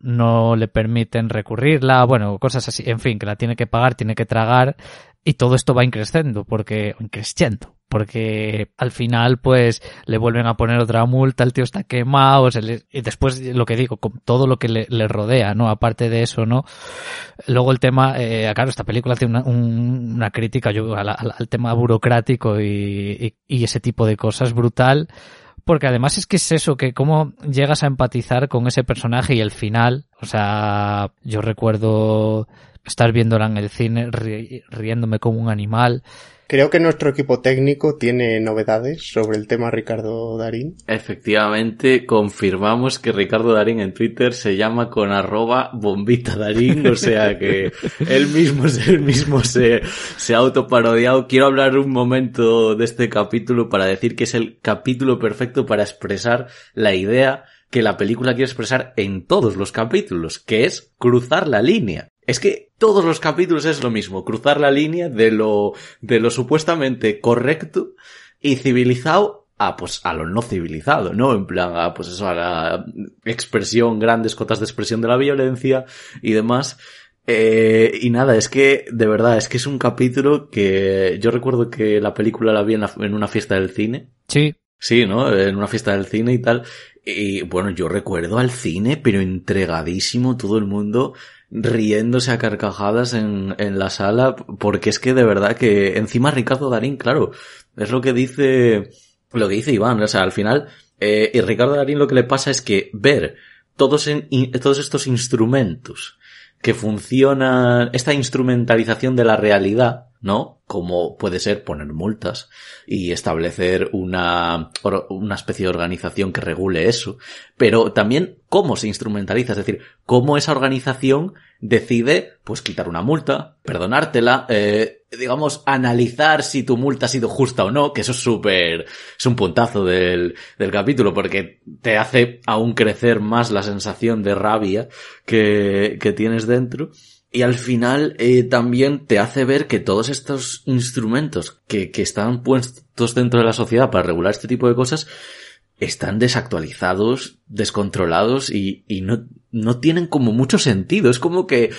no le permiten recurrirla, bueno, cosas así, en fin, que la tiene que pagar, tiene que tragar, y todo esto va increciendo, porque, increciendo, porque al final pues le vuelven a poner otra multa, el tío está quemado, y después lo que digo, con todo lo que le, rodea, ¿no? Aparte de eso, ¿no? Luego el tema, eh, claro, esta película hace una, un, una crítica yo, al, tema burocrático y, y, ese tipo de cosas brutal, porque además es que es eso, que cómo llegas a empatizar con ese personaje y el final, o sea, yo recuerdo estar viéndola en el cine ri riéndome como un animal. Creo que nuestro equipo técnico tiene novedades sobre el tema Ricardo Darín. Efectivamente, confirmamos que Ricardo Darín en Twitter se llama con arroba bombita Darín, o sea que él mismo, él mismo se, se ha autoparodiado. Quiero hablar un momento de este capítulo para decir que es el capítulo perfecto para expresar la idea que la película quiere expresar en todos los capítulos, que es cruzar la línea. Es que todos los capítulos es lo mismo, cruzar la línea de lo, de lo supuestamente correcto y civilizado a, pues, a lo no civilizado, ¿no? En plan, a, pues eso, a la expresión, grandes cotas de expresión de la violencia y demás. Eh, y nada, es que, de verdad, es que es un capítulo que yo recuerdo que la película la vi en, la, en una fiesta del cine. Sí. Sí, ¿no? En una fiesta del cine y tal. Y bueno, yo recuerdo al cine, pero entregadísimo todo el mundo riéndose a carcajadas en, en la sala, porque es que de verdad que encima Ricardo Darín, claro, es lo que dice, lo que dice Iván, o sea, al final, eh, y Ricardo Darín lo que le pasa es que ver todos, en, todos estos instrumentos que funcionan, esta instrumentalización de la realidad, ¿no? Como puede ser poner multas y establecer una, una especie de organización que regule eso, pero también cómo se instrumentaliza, es decir, cómo esa organización decide, pues, quitar una multa, perdonártela, eh, digamos, analizar si tu multa ha sido justa o no, que eso es súper, es un puntazo del, del capítulo, porque te hace aún crecer más la sensación de rabia que, que tienes dentro. Y al final eh, también te hace ver que todos estos instrumentos que, que están puestos dentro de la sociedad para regular este tipo de cosas están desactualizados, descontrolados y, y no, no tienen como mucho sentido. Es como que,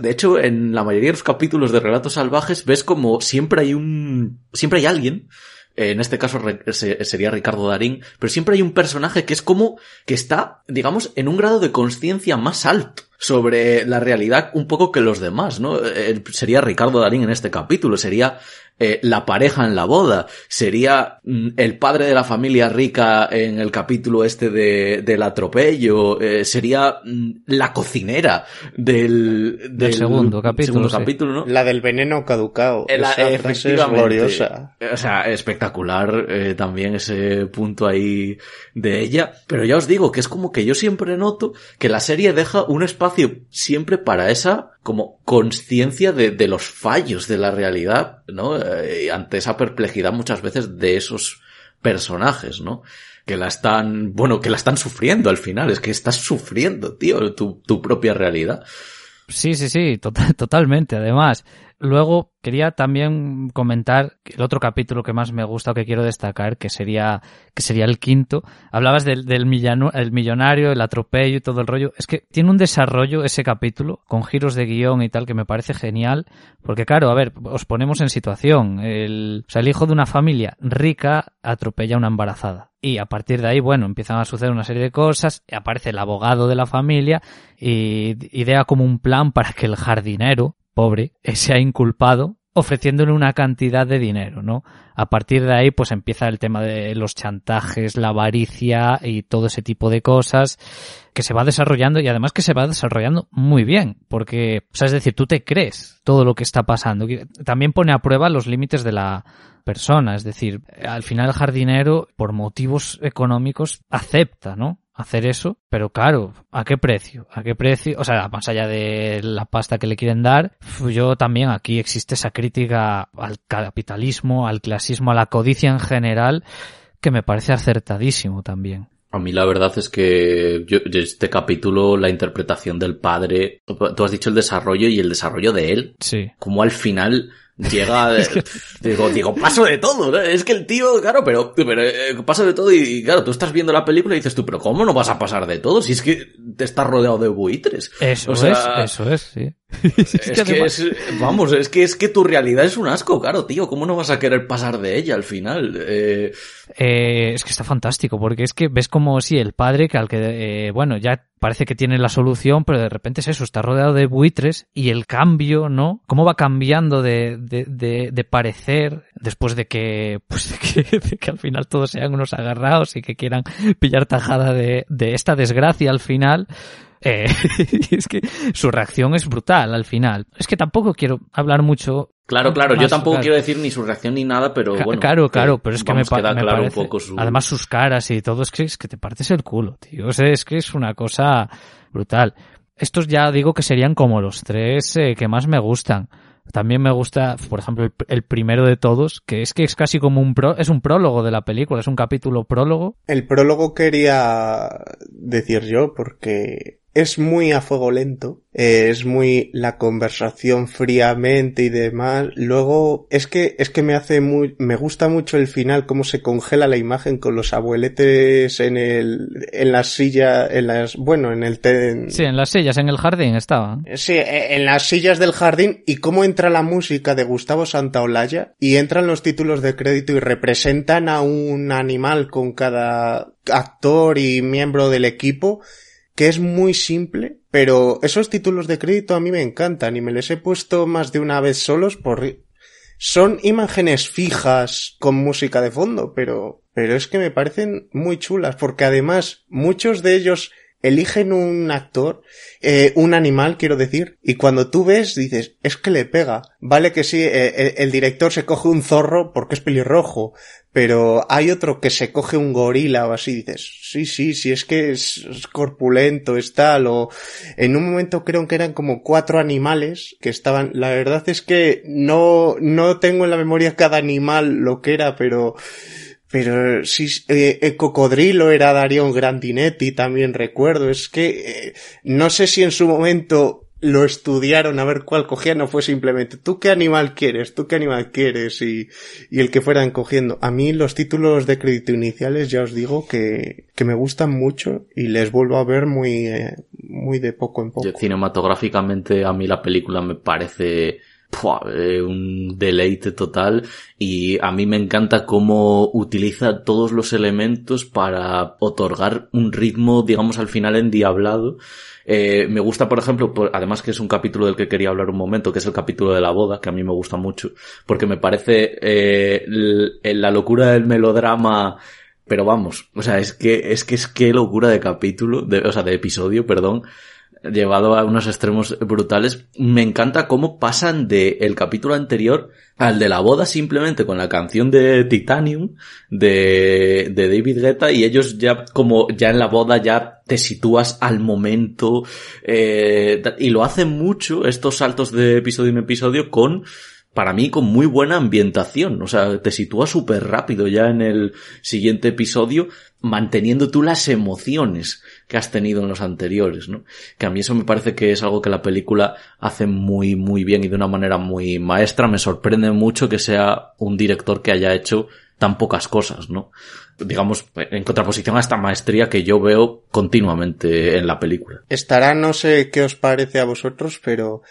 de hecho, en la mayoría de los capítulos de Relatos Salvajes ves como siempre hay un, siempre hay alguien en este caso sería Ricardo Darín, pero siempre hay un personaje que es como que está, digamos, en un grado de conciencia más alto sobre la realidad un poco que los demás, ¿no? Eh, sería Ricardo Darín en este capítulo, sería eh, la pareja en la boda, sería mm, el padre de la familia rica en el capítulo este de, del atropello, eh, sería mm, la cocinera del, del, del segundo capítulo, segundo sí. capítulo, ¿no? La del veneno caducado. La, Esa frase es gloriosa. O sea, espectacular eh, también ese punto ahí de ella. Pero ya os digo que es como que yo siempre noto que la serie deja un espacio siempre para esa como conciencia de, los fallos de la realidad, ¿no? Eh, ante esa perplejidad muchas veces de esos personajes, ¿no? Que la están, bueno, que la están sufriendo al final, es que estás sufriendo, tío, tu, propia realidad. Sí, sí, sí, total, totalmente. Además, Luego quería también comentar el otro capítulo que más me gusta o que quiero destacar, que sería, que sería el quinto. Hablabas del, del el millonario, el atropello y todo el rollo. Es que tiene un desarrollo ese capítulo, con giros de guion y tal, que me parece genial. Porque claro, a ver, os ponemos en situación. El, o sea, el hijo de una familia rica atropella a una embarazada. Y a partir de ahí, bueno, empiezan a suceder una serie de cosas, aparece el abogado de la familia y idea como un plan para que el jardinero, pobre, sea inculpado ofreciéndole una cantidad de dinero, ¿no? A partir de ahí, pues empieza el tema de los chantajes, la avaricia y todo ese tipo de cosas que se va desarrollando y además que se va desarrollando muy bien, porque, o es decir, tú te crees todo lo que está pasando. También pone a prueba los límites de la persona, es decir, al final el jardinero, por motivos económicos, acepta, ¿no? Hacer eso, pero claro, ¿a qué precio? ¿A qué precio? O sea, más allá de la pasta que le quieren dar, yo también aquí existe esa crítica al capitalismo, al clasismo, a la codicia en general, que me parece acertadísimo también. A mí la verdad es que yo, este capítulo, la interpretación del padre, tú has dicho el desarrollo y el desarrollo de él. Sí. Como al final llega, digo, digo, paso de todo, ¿no? Es que el tío, claro, pero, pero eh, paso de todo y, claro, tú estás viendo la película y dices tú, pero ¿cómo no vas a pasar de todo? Si es que te estás rodeado de buitres. Eso es, eso es, sí. es, que, es, vamos, es que es que tu realidad es un asco, claro, tío, ¿cómo no vas a querer pasar de ella al final? Eh... Eh, es que está fantástico, porque es que ves como si el padre, que al que, eh, bueno, ya parece que tiene la solución, pero de repente es eso, está rodeado de buitres y el cambio, ¿no? ¿Cómo va cambiando de, de, de, de parecer después de que, pues de que, de que, al final todos sean unos agarrados y que quieran pillar tajada de, de esta desgracia al final? Eh, es que su reacción es brutal al final. Es que tampoco quiero hablar mucho. Claro, claro, yo tampoco quiero decir ni su reacción ni nada, pero bueno. Claro, claro, pero es que me, queda claro un poco su... Además sus caras y todo, es que, es que te partes el culo, tío. O sea, es que es una cosa brutal. Estos ya digo que serían como los tres eh, que más me gustan. También me gusta, por ejemplo, el, el, primero de todos, que es que es casi como un pro, es un prólogo de la película, es un capítulo prólogo. El prólogo quería decir yo, porque es muy a fuego lento, eh, es muy la conversación fríamente y demás. Luego es que es que me hace muy me gusta mucho el final cómo se congela la imagen con los abueletes en el en las sillas en las bueno en el ten... sí en las sillas en el jardín estaba sí e, en las sillas del jardín y cómo entra la música de Gustavo Santaolalla y entran los títulos de crédito y representan a un animal con cada actor y miembro del equipo que es muy simple, pero esos títulos de crédito a mí me encantan y me les he puesto más de una vez solos por... Son imágenes fijas con música de fondo, pero, pero es que me parecen muy chulas porque además muchos de ellos eligen un actor, eh, un animal, quiero decir, y cuando tú ves, dices, es que le pega. Vale que sí, eh, el, director se coge un zorro porque es pelirrojo, pero hay otro que se coge un gorila o así, dices, sí, sí, sí, es que es, corpulento, es tal, o en un momento creo que eran como cuatro animales que estaban, la verdad es que no, no tengo en la memoria cada animal lo que era, pero pero sí, eh, el cocodrilo era Darion Grandinetti, también recuerdo. Es que eh, no sé si en su momento lo estudiaron a ver cuál cogían, no fue simplemente tú qué animal quieres, tú qué animal quieres y, y el que fueran cogiendo. A mí los títulos de crédito iniciales ya os digo que, que me gustan mucho y les vuelvo a ver muy, eh, muy de poco en poco. cinematográficamente a mí la película me parece eh, un deleite total y a mí me encanta cómo utiliza todos los elementos para otorgar un ritmo, digamos, al final endiablado. Eh, me gusta, por ejemplo, además que es un capítulo del que quería hablar un momento, que es el capítulo de la boda, que a mí me gusta mucho, porque me parece eh, la locura del melodrama pero vamos, o sea, es que es que es que locura de capítulo, de, o sea, de episodio, perdón, llevado a unos extremos brutales. Me encanta cómo pasan de el capítulo anterior al de la boda simplemente con la canción de Titanium de, de David Guetta y ellos ya como ya en la boda ya te sitúas al momento eh, y lo hacen mucho estos saltos de episodio en episodio con para mí con muy buena ambientación, o sea, te sitúas súper rápido ya en el siguiente episodio, manteniendo tú las emociones que has tenido en los anteriores, ¿no? Que a mí eso me parece que es algo que la película hace muy, muy bien y de una manera muy maestra. Me sorprende mucho que sea un director que haya hecho tan pocas cosas, ¿no? Digamos, en contraposición a esta maestría que yo veo continuamente en la película. Estará, no sé qué os parece a vosotros, pero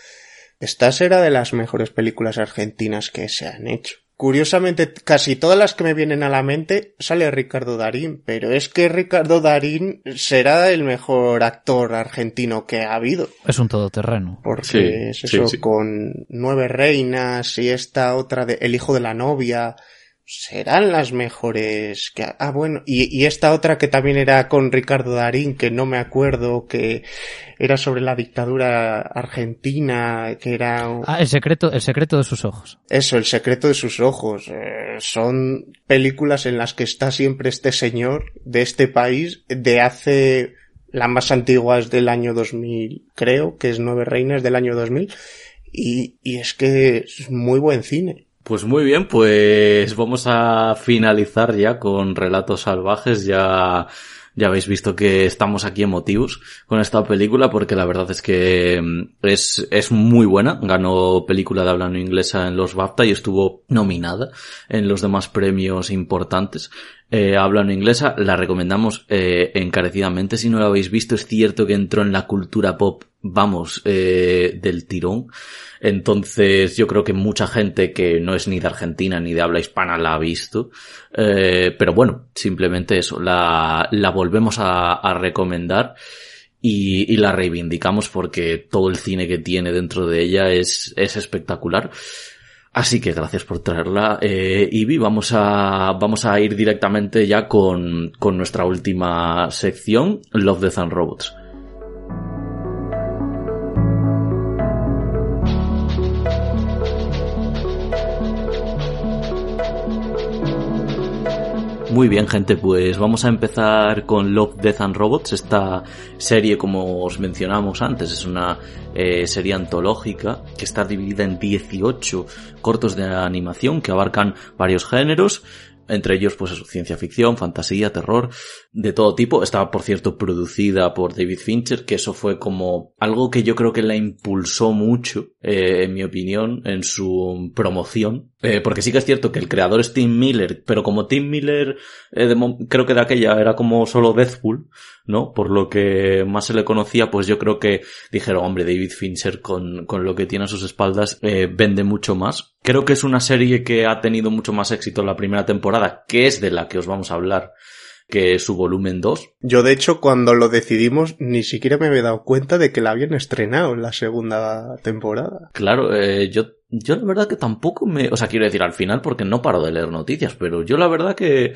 esta será de las mejores películas argentinas que se han hecho. Curiosamente, casi todas las que me vienen a la mente sale Ricardo Darín, pero es que Ricardo Darín será el mejor actor argentino que ha habido. Es un todoterreno. Porque es eso, con Nueve Reinas y esta otra de El hijo de la novia, serán las mejores que ah bueno y, y, esta otra que también era con Ricardo Darín que no me acuerdo que era sobre la dictadura argentina que era ah el secreto el secreto de sus ojos. Eso el secreto de sus ojos eh, son películas en las que está siempre este señor de este país de hace las más antiguas del año 2000 creo que es Nueve Reinas del año 2000 y, y es que es muy buen cine pues muy bien, pues vamos a finalizar ya con Relatos Salvajes. Ya, ya habéis visto que estamos aquí emotivos con esta película porque la verdad es que mm, es, es muy buena. Ganó película de habla no inglesa en los BAFTA y estuvo nominada en los demás premios importantes. Eh, habla no inglesa, la recomendamos eh, encarecidamente. Si no la habéis visto, es cierto que entró en la cultura pop, vamos, eh, del tirón. Entonces yo creo que mucha gente que no es ni de Argentina ni de habla hispana la ha visto. Eh, pero bueno, simplemente eso, la, la volvemos a, a recomendar. Y, y, la reivindicamos porque todo el cine que tiene dentro de ella es, es espectacular. Así que gracias por traerla, eh. Vamos a, vamos a ir directamente ya con, con nuestra última sección, Love, Death and Robots. Muy bien, gente, pues vamos a empezar con Love, Death and Robots. Esta serie, como os mencionamos antes, es una eh, serie antológica que está dividida en 18 cortos de animación que abarcan varios géneros entre ellos pues ciencia ficción, fantasía, terror, de todo tipo. Estaba por cierto producida por David Fincher, que eso fue como algo que yo creo que la impulsó mucho, eh, en mi opinión, en su promoción. Eh, porque sí que es cierto que el creador es Tim Miller, pero como Tim Miller eh, creo que de aquella era como solo Deathpool, ¿no? Por lo que más se le conocía, pues yo creo que dijeron, hombre, David Fincher con, con lo que tiene a sus espaldas vende mucho más. Creo que es una serie que ha tenido mucho más éxito en la primera temporada, que es de la que os vamos a hablar que su volumen 2. Yo de hecho cuando lo decidimos ni siquiera me había dado cuenta de que la habían estrenado en la segunda temporada. Claro, eh, yo, yo la verdad que tampoco me, o sea, quiero decir al final porque no paro de leer noticias, pero yo la verdad que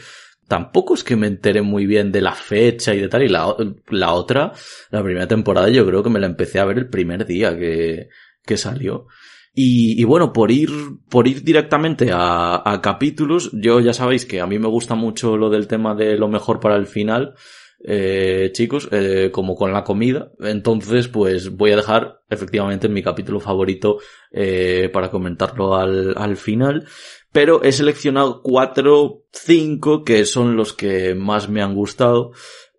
tampoco es que me enteré muy bien de la fecha y de tal, y la, la otra, la primera temporada yo creo que me la empecé a ver el primer día que, que salió. Y, bueno, por ir, por ir directamente a, a, capítulos, yo ya sabéis que a mí me gusta mucho lo del tema de lo mejor para el final, eh, chicos, eh, como con la comida. Entonces, pues voy a dejar efectivamente mi capítulo favorito eh, para comentarlo al, al final. Pero he seleccionado cuatro, cinco que son los que más me han gustado.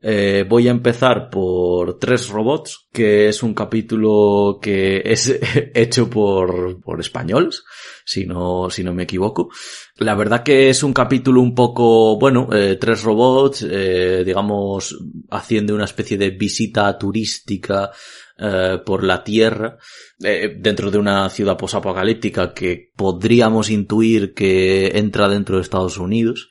Eh, voy a empezar por Tres Robots, que es un capítulo que es hecho por, por españoles, si no, si no me equivoco. La verdad que es un capítulo un poco, bueno, eh, Tres Robots, eh, digamos, haciendo una especie de visita turística por la Tierra, dentro de una ciudad posapocalíptica que podríamos intuir que entra dentro de Estados Unidos.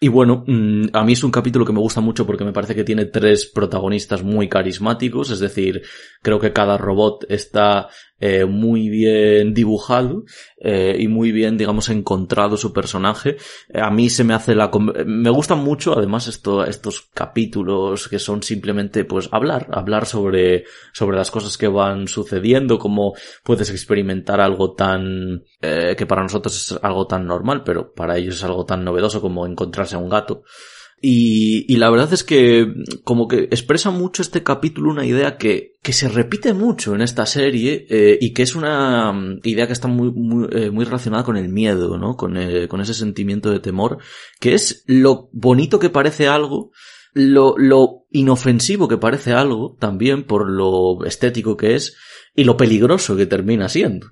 Y bueno, mm, a mí es un capítulo que me gusta mucho porque me parece que tiene tres protagonistas muy carismáticos, es decir, creo que cada robot está eh, muy bien dibujado eh, y muy bien, digamos, encontrado su personaje. Eh, a mí se me hace la... Me gustan mucho, además, esto, estos capítulos que son simplemente, pues, hablar, hablar sobre, sobre las cosas que van sucediendo, cómo puedes experimentar algo tan... Eh, que para nosotros es algo tan normal, pero para ellos es algo tan novedoso como encontrarse a un gato. Y, la verdad es que como que expresa mucho este capítulo una idea que, que se repite mucho en esta serie eh, y que es una mm, idea que está muy, muy, eh, muy relacionada con el miedo, ¿no? Con, eh, con ese sentimiento de temor, que es lo bonito que parece algo lo, lo inofensivo que parece algo, también por lo estético que es, y lo peligroso que termina siendo.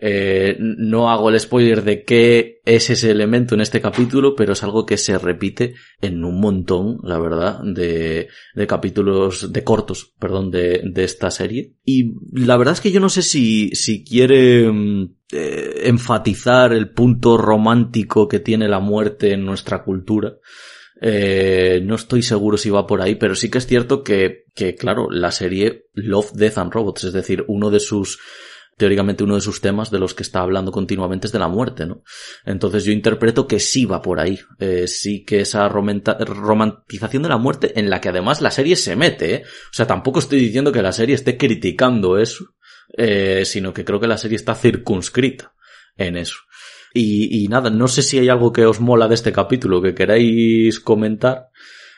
Eh, no hago el spoiler de qué es ese elemento en este capítulo, pero es algo que se repite en un montón, la verdad, de, de capítulos, de cortos, perdón, de, de, esta serie. Y la verdad es que yo no sé si, si quiere mm, eh, enfatizar el punto romántico que tiene la muerte en nuestra cultura. Eh, no estoy seguro si va por ahí, pero sí que es cierto que, que, claro, la serie Love, Death and Robots, es decir, uno de sus teóricamente uno de sus temas de los que está hablando continuamente es de la muerte, ¿no? Entonces yo interpreto que sí va por ahí, eh, sí que esa romantización de la muerte en la que además la serie se mete, ¿eh? O sea, tampoco estoy diciendo que la serie esté criticando eso, eh, sino que creo que la serie está circunscrita en eso. Y, y nada, no sé si hay algo que os mola de este capítulo que queráis comentar,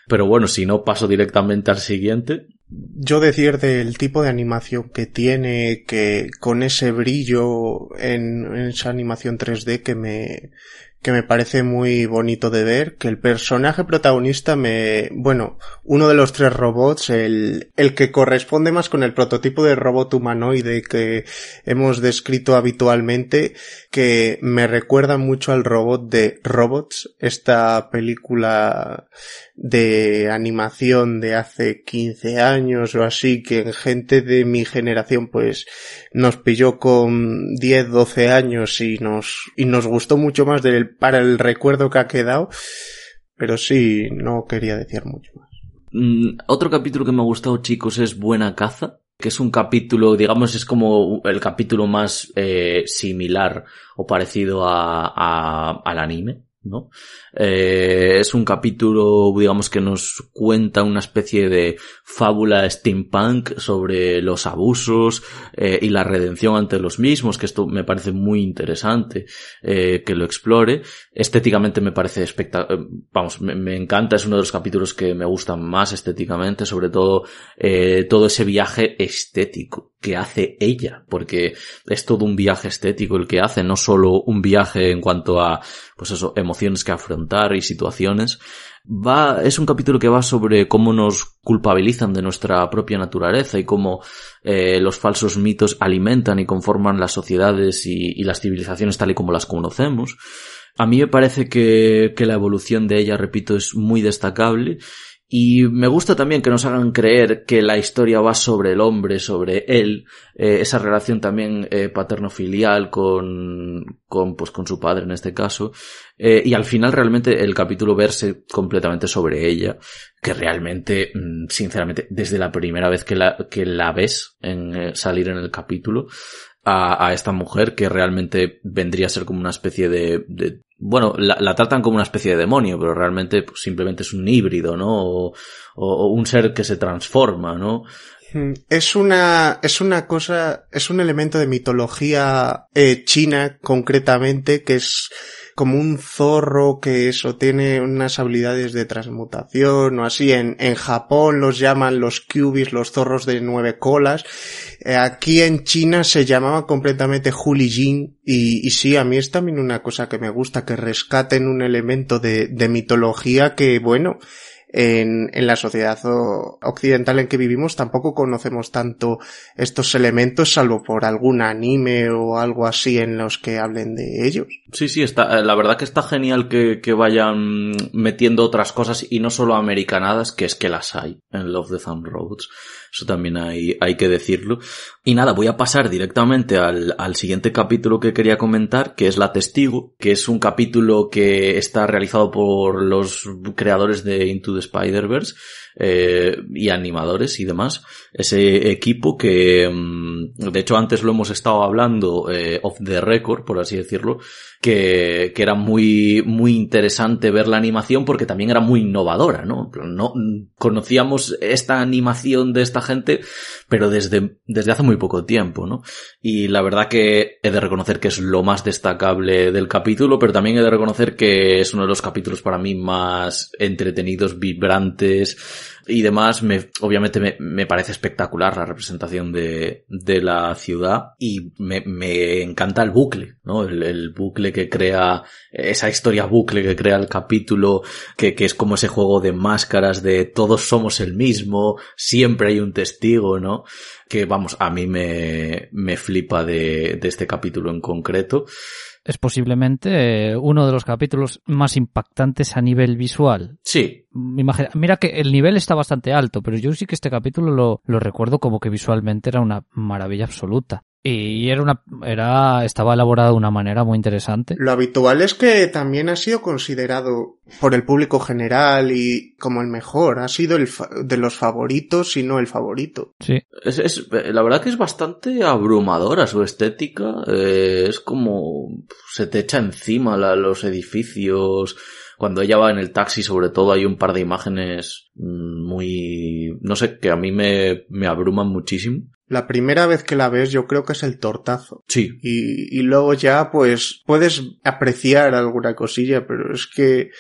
pero bueno, si no paso directamente al siguiente yo decir del tipo de animación que tiene, que con ese brillo en, en, esa animación 3D que me, que me parece muy bonito de ver, que el personaje protagonista me, bueno, uno de los tres robots, el, el que corresponde más con el prototipo de robot humanoide que hemos descrito habitualmente, que me recuerda mucho al robot de Robots, esta película de animación de hace 15 años o así, que en gente de mi generación pues nos pilló con 10, 12 años y nos, y nos gustó mucho más del para el recuerdo que ha quedado, pero sí, no quería decir mucho más. Mm, otro capítulo que me ha gustado, chicos, es Buena Caza, que es un capítulo, digamos, es como el capítulo más eh, similar o parecido a, a, al anime. ¿No? Eh, es un capítulo, digamos, que nos cuenta una especie de fábula steampunk sobre los abusos eh, y la redención ante los mismos, que esto me parece muy interesante eh, que lo explore. Estéticamente me parece espectacular, vamos, me, encanta, es uno de los capítulos que me gustan más estéticamente, sobre todo todo ese viaje estético que hace ella, porque es todo un viaje estético el que hace, no solo un viaje en cuanto a, pues eso, emociones que afrontar y situaciones. Va, es un capítulo que va sobre cómo nos culpabilizan de nuestra propia naturaleza y cómo eh, los falsos mitos alimentan y conforman las sociedades y, y, las civilizaciones tal y como las conocemos. A mí me parece que, que la evolución de ella, repito, es muy destacable y me gusta también que nos hagan creer que la historia va sobre el hombre, sobre él, eh, esa relación también eh, paterno-filial con, con, pues, con su padre en este caso, eh, y al final realmente el capítulo verse completamente sobre ella, que realmente, mm, sinceramente, desde la primera vez que la, que la ves en salir en el capítulo, a, esta mujer que realmente vendría a ser como una especie de bueno, la, la, tratan como una especie de demonio, pero realmente pues, simplemente es un híbrido, ¿no? O, o, un ser que se transforma, ¿no? Hmm, es una, es una cosa, es un elemento de mitología eh, china concretamente que es como un zorro que eso tiene unas habilidades de transmutación o así. En, en Japón los llaman los cubis, los zorros de nueve colas. Eh, aquí en China se llamaba completamente Hulijin y, y sí, a mí es también una cosa que me gusta, que rescaten un elemento de, de mitología que, bueno, en, en, la sociedad occidental en que vivimos tampoco conocemos tanto estos elementos salvo por algún anime o algo así en los que hablen de ellos. Sí, sí, está, eh, la verdad que está genial que, que vayan metiendo otras cosas y no solo americanadas, que es que las hay en Love the Thumb Roads. Eso también hay, hay que decirlo. Y nada, voy a pasar directamente al, al siguiente capítulo que quería comentar, que es La Testigo, que es un capítulo que está realizado por los creadores de Into the Spider-Verse eh, y animadores y demás. Ese equipo que, mm, de hecho, antes lo hemos estado hablando eh, off the record, por así decirlo, que, que era muy, muy interesante ver la animación porque también era muy innovadora, ¿no? No conocíamos esta animación de esta gente, pero desde, desde hace muy poco tiempo, ¿no? Y la verdad que he de reconocer que es lo más destacable del capítulo, pero también he de reconocer que es uno de los capítulos para mí más entretenidos, vibrantes, y demás, me, obviamente me, me, parece espectacular la representación de, de la ciudad y me, me encanta el bucle, ¿no? El, el, bucle que crea, esa historia bucle que crea el capítulo, que, que es como ese juego de máscaras de todos somos el mismo, siempre hay un testigo, ¿no? Que vamos, a mí me, me flipa de, de este capítulo en concreto es posiblemente eh, uno de los capítulos más impactantes a nivel visual. Sí. mira que el nivel está bastante alto, pero yo sí que este capítulo lo, lo recuerdo como que visualmente era una maravilla absoluta. Y era una, era, estaba elaborado de una manera muy interesante. Lo habitual es que también ha sido considerado por el público general y como el mejor. Ha sido el de los favoritos y no el favorito. Sí. Es, es, la verdad que es bastante abrumadora su estética. Eh, es como se te echa encima la, los edificios. Cuando ella va en el taxi, sobre todo, hay un par de imágenes mm, muy, no sé, que a mí me, me abruman muchísimo. La primera vez que la ves yo creo que es el tortazo. Sí. Y, y luego ya pues puedes apreciar alguna cosilla, pero es que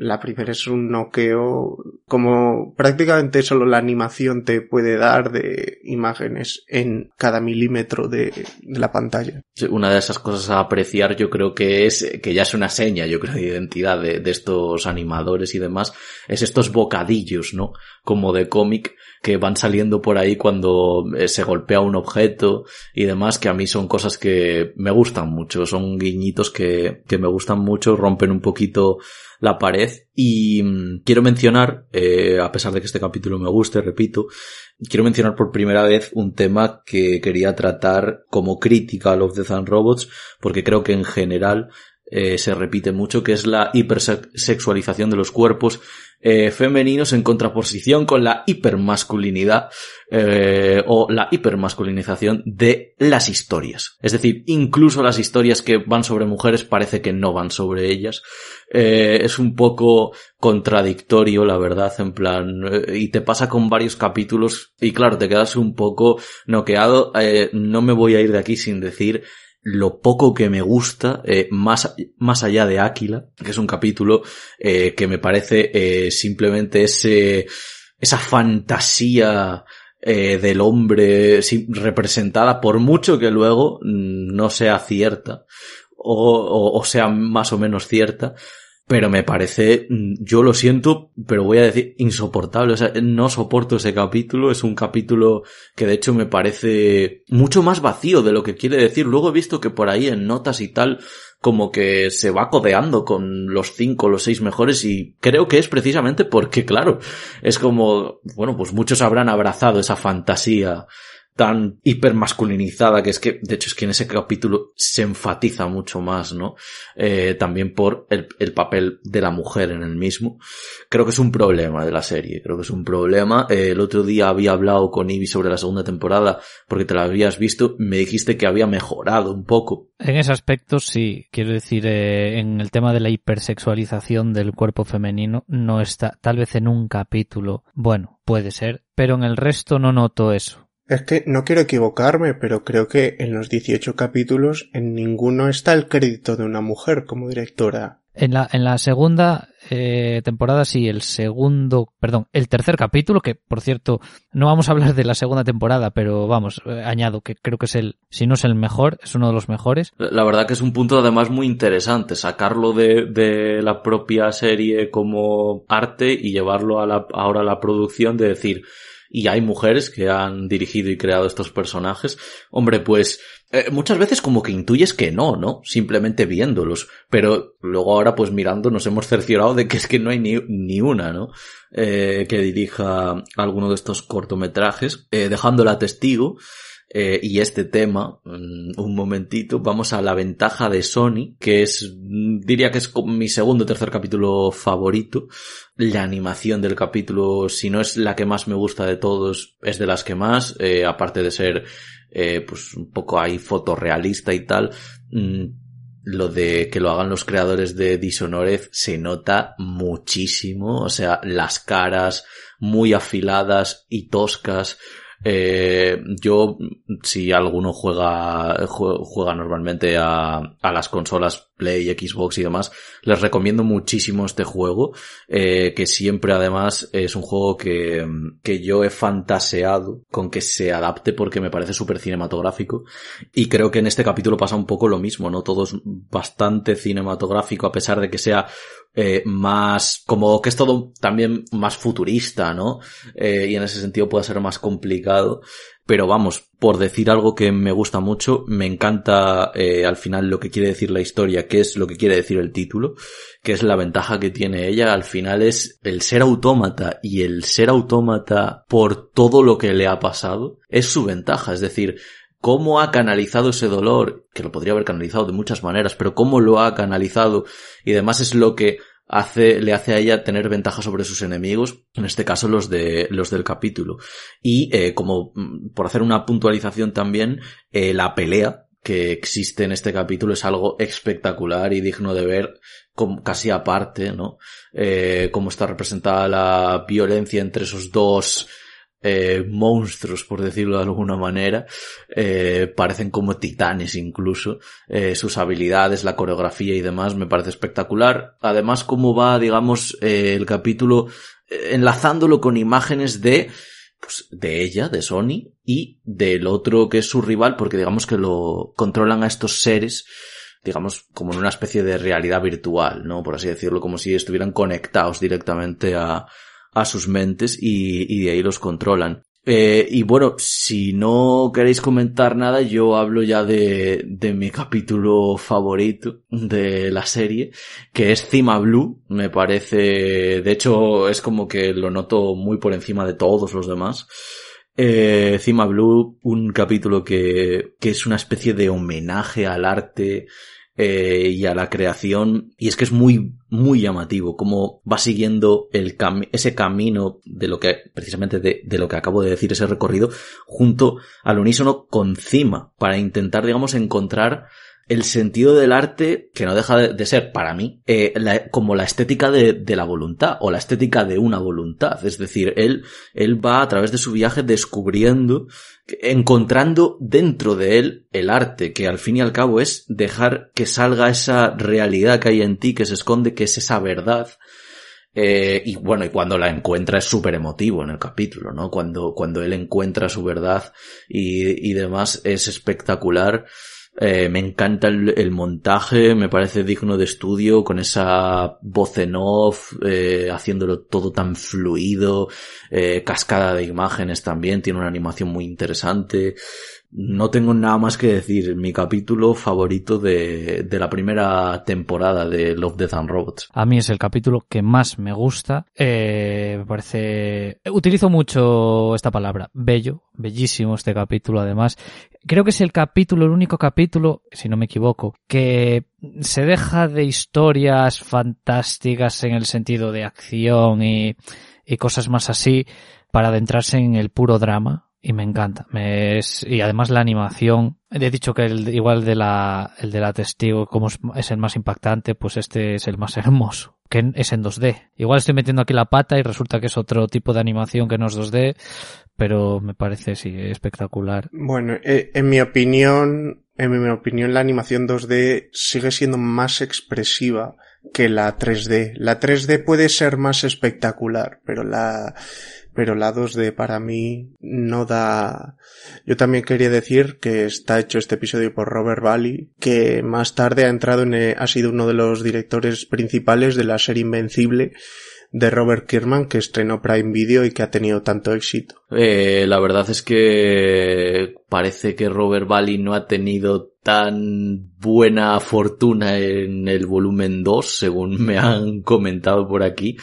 la primera es un noqueo como prácticamente solo la animación te puede dar de imágenes en cada milímetro de, de la pantalla. Una de esas cosas a apreciar yo creo que es, que ya es una seña, yo creo, de identidad de, de estos animadores y demás, es estos bocadillos, ¿no? Como de cómic que van saliendo por ahí cuando eh, se golpea un objeto y demás, que a mí son cosas que me gustan mucho, son guiñitos que, que me gustan mucho, rompen un poquito la pared. Y mm, quiero mencionar, eh, a pesar de que este capítulo me guste, repito, quiero mencionar por primera vez un tema que quería tratar como crítica a Love, Death and Robots, porque creo que en general eh, se repite mucho, que es la hipersexualización de los cuerpos eh, femeninos en contraposición con la hipermasculinidad eh, o la hipermasculinización de las historias. Es decir, incluso las historias que van sobre mujeres parece que no van sobre ellas. Es un poco contradictorio, la verdad, en plan, y te pasa con varios capítulos y claro, te quedas un poco noqueado. No me voy a ir de aquí sin decir lo poco que me gusta, eh, más, más allá de Áquila, que es un capítulo eh, que me parece eh, simplemente ese, esa fantasía del hombre representada, por mucho que luego no sea cierta, o sea más o menos cierta, pero me parece, mm, yo lo siento, pero voy a decir insoportable, o sea, no soporto ese capítulo, es un capítulo que de hecho me parece mucho más vacío de lo que quiere decir. Luego he visto que por ahí en notas y tal, como que se va codeando con los cinco, los seis mejores y creo que es precisamente porque, claro, es como, bueno, pues muchos habrán abrazado esa fantasía tan hipermasculinizada que es que, de hecho, es que en ese capítulo se enfatiza mucho más, ¿no? Eh, también por el, el, papel de la mujer en el mismo. Creo que es un problema de la serie, creo que es un problema. Eh, el otro día había hablado con Ivy sobre la segunda temporada porque te la habías visto, me dijiste que había mejorado un poco. En ese aspecto sí, quiero decir, eh, en el tema de la hipersexualización del cuerpo femenino no está, tal vez en un capítulo, bueno, puede ser, pero en el resto no noto eso. Es que no quiero equivocarme, pero creo que en los 18 capítulos en ninguno está el crédito de una mujer como directora. En la, en la segunda eh, temporada sí, el segundo, perdón, el tercer capítulo, que por cierto, no vamos a hablar de la segunda temporada, pero vamos, eh, añado que creo que es el, si no es el mejor, es uno de los mejores. La verdad que es un punto además muy interesante, sacarlo de, de la propia serie como arte y llevarlo a la, ahora a la producción de decir, y hay mujeres que han dirigido y creado estos personajes, hombre, pues eh, muchas veces como que intuyes que no, ¿no? Simplemente viéndolos, pero luego ahora pues mirando nos hemos cerciorado de que es que no hay ni, ni una, ¿no? Eh, que dirija alguno de estos cortometrajes, eh, dejándola testigo. Y este tema, mm, un momentito, vamos a la ventaja de Sony, que es, mm, diría que es mi segundo o tercer capítulo favorito. La animación del capítulo, si no es la que más me gusta de todos, es de las que más, eh, aparte de ser, eh, pues un poco ahí fotorrealista y tal. Mm, lo de que lo hagan los creadores de Dishonored se nota muchísimo, o sea, las caras muy afiladas y toscas, Eh, yo, si alguno juega, juega normalmente a, a las consolas Play, Xbox y demás, les recomiendo muchísimo este juego, eh, que siempre además es un juego que, que yo he fantaseado con que se adapte porque me parece súper cinematográfico y creo que en este capítulo pasa un poco lo mismo, ¿no? Todo es bastante cinematográfico a pesar de que sea eh, más, como que es todo también más futurista, ¿no? Y en ese sentido puede ser más complicado. Pero vamos, por decir algo que me gusta mucho, me encanta eh, al final lo que quiere decir la historia, que es lo que quiere decir el título, que es la ventaja que tiene ella, al final es el ser autómata y el ser autómata por todo lo que le ha pasado, es su ventaja, es decir, cómo ha canalizado ese dolor, que lo podría haber canalizado de muchas maneras, pero cómo lo ha canalizado y demás es lo que le hace a ella tener ventaja sobre sus enemigos, en este caso los de, los del capítulo. Y, eh, como, mm, por hacer una puntualización también, eh, la pelea que existe en este capítulo es algo espectacular y digno de ver como casi aparte, ¿no? Eh, cómo está representada la violencia entre esos dos eh, monstruos, por decirlo de alguna manera, eh, parecen como titanes incluso, eh, sus habilidades, la coreografía y demás me parece espectacular. Además, cómo va, digamos, eh, el capítulo eh, enlazándolo con imágenes de, pues, de ella, de Sony, y del otro que es su rival, porque digamos que lo controlan a estos seres, digamos, como en una especie de realidad virtual, ¿no? Por así decirlo, como si estuvieran conectados directamente a, a sus mentes y, y de ahí los controlan. Eh, y bueno, si no queréis comentar nada, yo hablo ya de, de mi capítulo favorito de la serie, que es Cima Blue. Me parece, de hecho, es como que lo noto muy por encima de todos los demás. Eh, Cima Blue, un capítulo que, que es una especie de homenaje al arte, eh, y a la creación. Y es que es muy, muy llamativo cómo va siguiendo ese camino de lo que, precisamente de, de, lo que acabo de decir, ese recorrido, junto al unísono con Cima, para intentar, digamos, encontrar el sentido del arte que no deja de, ser para mí eh, como la estética de, de, la voluntad o la estética de una voluntad es decir él él va a través de su viaje descubriendo encontrando dentro de él el arte que al fin y al cabo es dejar que salga esa realidad que hay en ti que se esconde que es esa verdad eh, y bueno, y cuando la encuentra es súper emotivo en el capítulo, ¿no? Cuando, cuando él encuentra su verdad y, y demás es espectacular. Eh, me encanta el, montaje, me parece digno de estudio, con esa voz en off, eh, haciéndolo todo tan fluido, eh, cascada de imágenes también, tiene una animación muy interesante. No tengo nada más que decir. Mi capítulo favorito de, de, la primera temporada de Love, Death and Robots. A mí es el capítulo que más me gusta. Eh, me parece... Utilizo mucho esta palabra. Bello. Bellísimo este capítulo además. Creo que es el capítulo, el único capítulo, si no me equivoco, que se deja de historias fantásticas en el sentido de acción y, cosas más así para adentrarse en el puro drama y me encanta. Y además la animación, he dicho que el, igual de la, el de la testigo, como es, es, el más impactante, pues este es el más hermoso, que es en 2D. Igual estoy metiendo aquí la pata y resulta que es otro tipo de animación que no es 2D, pero me parece, sí, espectacular. Bueno, eh, en mi opinión, en mi opinión la animación 2D sigue siendo más expresiva que la 3D. La 3D puede ser más espectacular, pero la, pero la 2D para mí no da... Yo también quería decir que está hecho este episodio por Robert Valley, que más tarde ha entrado en, ha sido uno de los directores principales de la serie Invencible, de Robert Kierman que estrenó Prime Video y que ha tenido tanto éxito. Eh, la verdad es que parece que Robert Valley no ha tenido tan buena fortuna en el volumen 2, según me han comentado por aquí,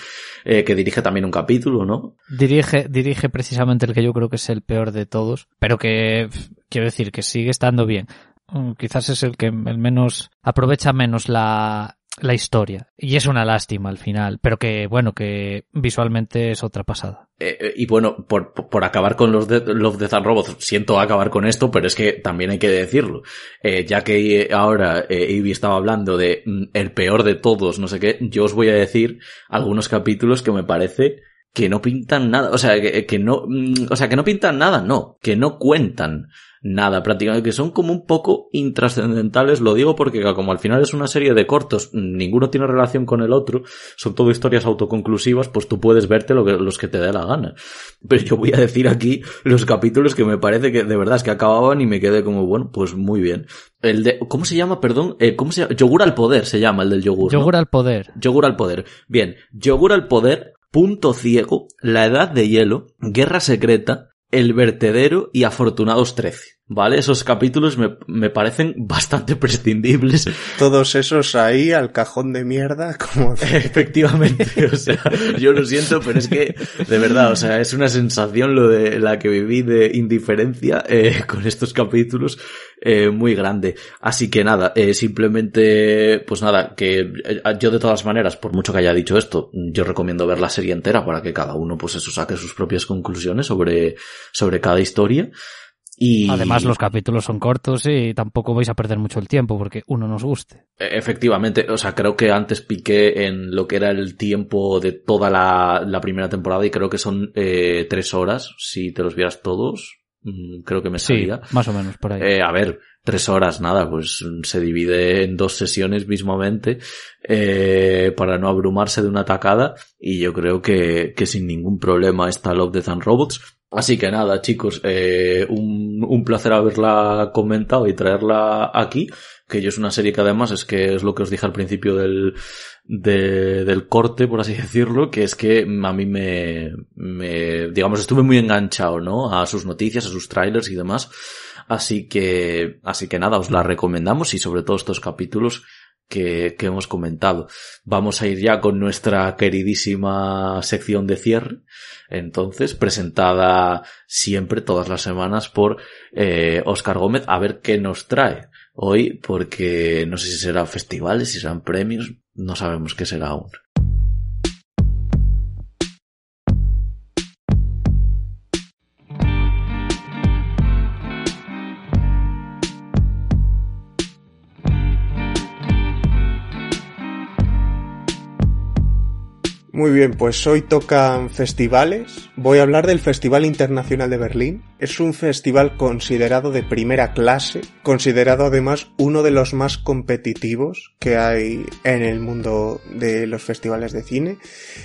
eh, que dirige también un capítulo, ¿no? Dirige, dirige precisamente el que yo creo que es el peor de todos, pero que quiero decir que sigue estando bien. Mm, quizás es el que el menos aprovecha menos la, la historia. Y es una lástima al final, pero que bueno, que visualmente es otra pasada. Eh, y bueno, por, por acabar con los de, Love, Death and Robots, siento acabar con esto, pero es que también hay que decirlo. Eh, ya que ahora eh, Ivy estaba hablando de mm, el peor de todos, no sé qué, yo os voy a decir algunos capítulos que me parece que no pintan nada, o sea, que, que no, mm, o sea, que no pintan nada, no, que no cuentan nada prácticamente, que son como un poco intrascendentales, lo digo porque como al final es una serie de cortos, ninguno tiene relación con el otro, son todo historias autoconclusivas, pues tú puedes verte lo que, los que te dé la gana. Pero yo voy a decir aquí los capítulos que me parece que de verdad es que acababan y me quedé como, bueno, pues muy bien. El de, ¿cómo se llama? Perdón, eh, ¿cómo se llama? Yogur al poder se llama el del yogur. Yogur al poder. Yogur al poder. Bien, yogur al poder, punto ciego, la edad de hielo, guerra secreta, el vertedero y afortunados 13. ¿Vale? Esos capítulos me, me, parecen bastante prescindibles. Todos esos ahí al cajón de mierda, como... Efectivamente, o sea, yo lo siento, pero es que, de verdad, o sea, es una sensación lo de la que viví de indiferencia eh, con estos capítulos eh, muy grande. Así que nada, eh, simplemente, pues nada, que eh, yo de todas maneras, por mucho que haya dicho esto, yo recomiendo ver la serie entera para que cada uno, pues eso, saque sus propias conclusiones sobre, sobre cada historia. Y... Además, los capítulos son cortos y tampoco vais a perder mucho el tiempo porque uno nos guste. E, efectivamente, o sea, creo que antes piqué en lo que era el tiempo de toda la, la primera temporada y creo que son eh, tres horas, si te los vieras todos. Mm, creo que me salía. Sí, más o menos por ahí. Eh, a ver, tres horas, nada, pues se divide en dos sesiones mismamente eh, para no abrumarse de una tacada y yo creo que, que sin ningún problema está Love, Death and Robots Así que nada, chicos, eh, un, un, placer haberla comentado y traerla aquí, que yo es una serie que además es que es lo que os dije al principio del, de, del corte, por así decirlo, que es que a mí me, me, digamos, estuve muy enganchado, ¿no? A sus noticias, a sus trailers y demás. Así que, así que nada, os la recomendamos y sobre todo estos capítulos que, que, hemos comentado. Vamos a ir ya con nuestra queridísima sección de cierre, entonces, presentada siempre, todas las semanas, por eh, Oscar Gómez, a ver qué nos trae hoy, porque no sé si serán festivales, si serán premios, no sabemos qué será aún. Muy bien, pues hoy tocan festivales. Voy a hablar del Festival Internacional de Berlín. Es un festival considerado de primera clase, considerado además uno de los más competitivos que hay en el mundo de los festivales de cine.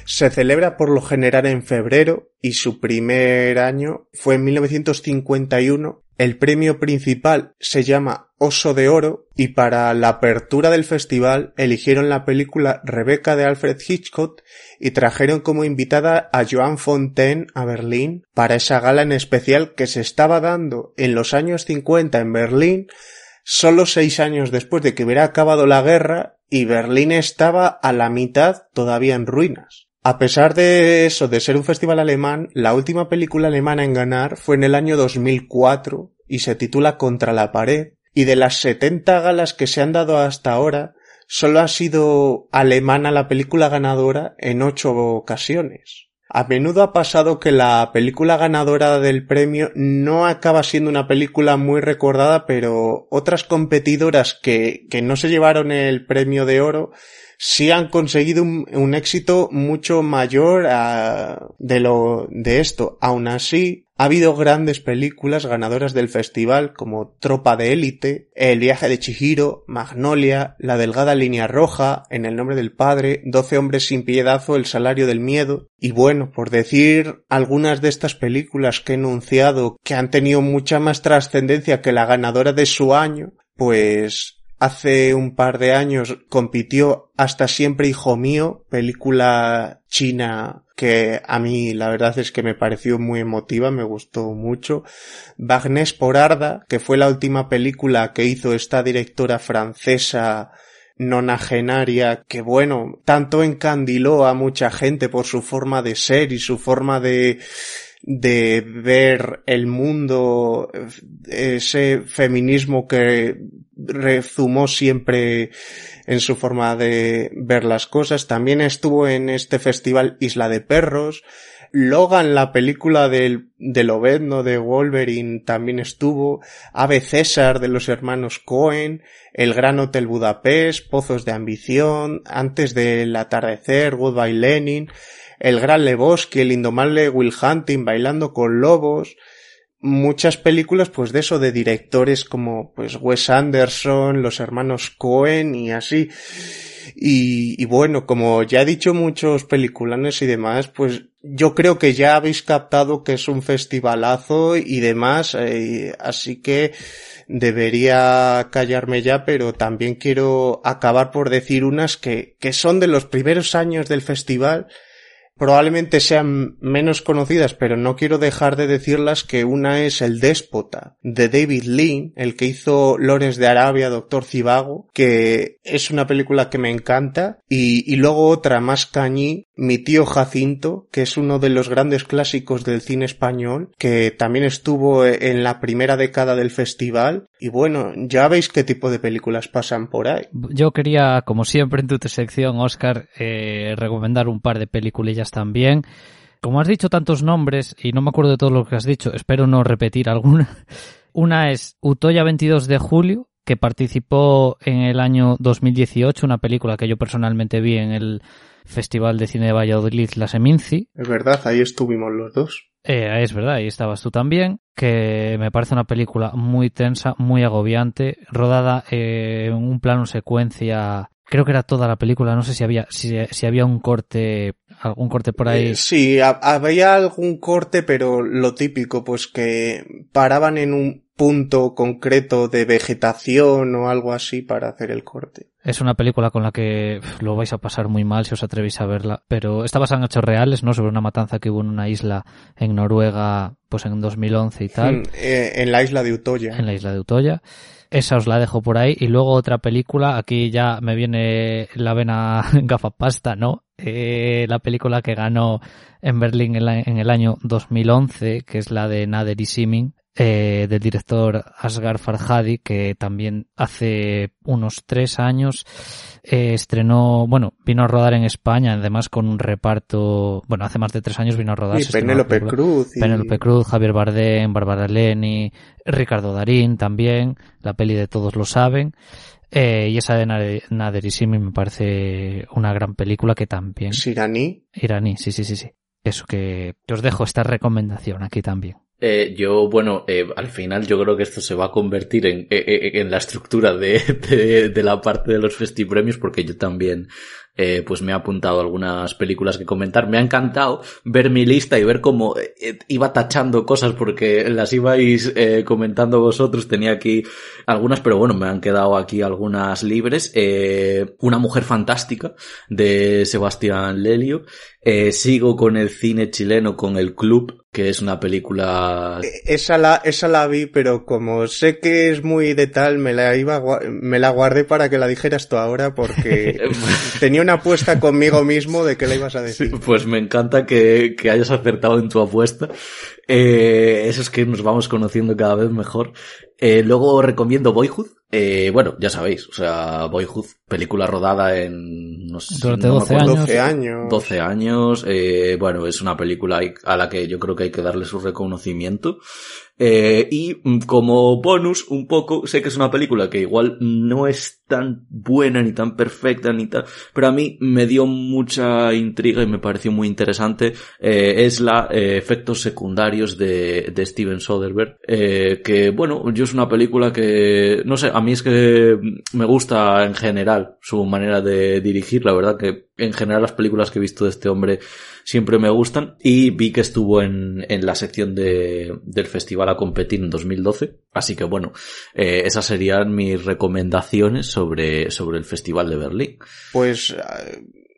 Se celebra por lo general en febrero y su primer año fue en 1951 el premio principal se llama Oso de Oro y para la apertura del festival eligieron la película Rebecca de Alfred Hitchcock y trajeron como invitada a Joan Fontaine a Berlín para esa gala en especial que se estaba dando en los años 50 en Berlín solo seis años después de que hubiera acabado la guerra y Berlín estaba a la mitad todavía en ruinas. A pesar de eso, de ser un festival alemán, la última película alemana en ganar fue en el año 2004 y se titula Contra la pared, y de las 70 galas que se han dado hasta ahora, solo ha sido alemana la película ganadora en ocho ocasiones. A menudo ha pasado que la película ganadora del premio no acaba siendo una película muy recordada, pero otras competidoras que, que no se llevaron el premio de oro sí han conseguido un, éxito mucho mayor a, de lo de esto. Aún así, ha habido grandes películas ganadoras del festival como Tropa de élite, El viaje de Chihiro, Magnolia, La delgada línea roja, En el nombre del padre, Doce hombres sin piedazo, El salario del miedo. Y bueno, por decir algunas de estas películas que he enunciado que han tenido mucha más trascendencia que la ganadora de su año, pues hace un par de años compitió Hasta siempre hijo mío, película china que a mí la verdad es que me pareció muy emotiva, me gustó mucho. Bagnés por Arda, que fue la última película que hizo esta directora francesa nonagenaria que bueno, tanto encandiló a mucha gente por su forma de ser y su forma de de ver el mundo, ese feminismo que rezumó siempre en su forma de ver las cosas. También estuvo en este festival Isla de Perros, Logan, la película del, del Obedno de Wolverine también estuvo, Ave César de los hermanos Cohen, El Gran Hotel Budapest, Pozos de Ambición, Antes del Atardecer, Goodbye Lenin, El Gran Lebowski, El Indomable Will Hunting, Bailando con Lobos, muchas películas pues de eso de directores como pues Wes Anderson, los hermanos Cohen y así. Y, bueno, como ya he dicho muchos peliculanes y demás, pues yo creo que ya habéis captado que es un festivalazo y demás, eh, así que debería callarme ya, pero también quiero acabar por decir unas que, que son de los primeros años del festival probablemente sean menos conocidas, pero no quiero dejar de decirlas que una es El Déspota, de David Lean, el que hizo Lores de Arabia, Doctor Cibago, que es una película que me encanta, y, y luego otra más cañí, Mi tío Jacinto, que es uno de los grandes clásicos del cine español, que también estuvo en la primera década del festival, y bueno, ya veis qué tipo de películas pasan por ahí. Yo quería, como siempre en tu sección, Oscar, eh, recomendar un par de películas también. Como has dicho tantos nombres, y no me acuerdo de todo lo que has dicho, espero no repetir alguna. Una es Utoya 22 de julio, que participó en el año 2018, una película que yo personalmente vi en el Festival de Cine de Valladolid, La Seminci. Es verdad, ahí estuvimos los dos. Eh, es verdad, ahí estabas tú también, que me parece una película muy tensa, muy agobiante, rodada en un plano secuencia creo que era toda la película, no sé si había, si, si había un corte, algún corte por ahí. Eh, sí, había algún corte, pero lo típico, pues que paraban en un punto concreto de vegetación o algo así para hacer el corte. Es una película con la que lo vais a pasar muy mal si os atrevéis a verla, pero está basada en hechos reales, ¿no? Sobre una matanza que hubo en una isla en Noruega, pues en 2011 y tal. Hmm, eh, en la isla de Utoya. En la isla de Utoya. Esa os la dejo por ahí. Y luego otra película, aquí ya me viene la vena gafapasta, ¿no? Eh, la película que ganó en Berlín en, el año 2011, que es la de Nader y Simin, eh, del director Asghar Farhadi, que también hace unos tres años eh, estrenó, bueno, vino a rodar en España, además con un reparto, bueno, hace más de tres años vino a rodar. Y Penélope Cruz. Y... Penélope Cruz, Javier Bardem, Bárbara Leni, Ricardo Darín también, la peli de Todos lo saben. Eh, y esa de Nader y Simi me parece una gran película que también. ¿Es iraní? Iraní, sí, sí, sí, sí. Eso que os dejo esta recomendación aquí también. Eh, yo, bueno, eh, al final yo creo que esto se va a convertir en, en, en la estructura de, de, la parte de los festipremios porque yo también eh, pues me he apuntado algunas películas que comentar. Me ha encantado ver mi lista y ver cómo eh, iba tachando cosas porque las ibais eh, comentando vosotros. Tenía aquí algunas, pero bueno, me han quedado aquí algunas libres. Eh, Una mujer fantástica de Sebastián Lelio. Eh, sigo con el cine chileno, con El Club, que es una película... E, esa la, esa la vi, pero como sé que es muy de tal, me la iba, me la guardé para que la dijeras tú ahora porque tenía una apuesta conmigo mismo de que la ibas a decir. Sí, pues me encanta que, que hayas acertado en tu apuesta. Eh, eso es que nos vamos conociendo cada vez mejor. Eh, luego recomiendo Boyhood. Eh, bueno, ya sabéis, o sea, Boyhood, película rodada en, no sé, Durante no 12 años. 12 años. 12 años. Eh, bueno, es una película a la que yo creo que hay que darle su reconocimiento. Eh, y mm, como bonus, un poco, sé que es una película que igual no es tan buena ni tan perfecta ni tal, pero a mí me dio mucha intriga y me pareció muy interesante. Eh, es la eh, efectos secundarios de, de Steven Soderbergh, eh, que bueno, yo es una película que, no sé, a mí es que me gusta en general su manera de dirigir, la verdad que en general las películas que he visto de este hombre siempre me gustan y vi que estuvo en, en la sección de, del festival a competir en 2012 así que bueno eh, esas serían mis recomendaciones sobre, sobre el festival de Berlín pues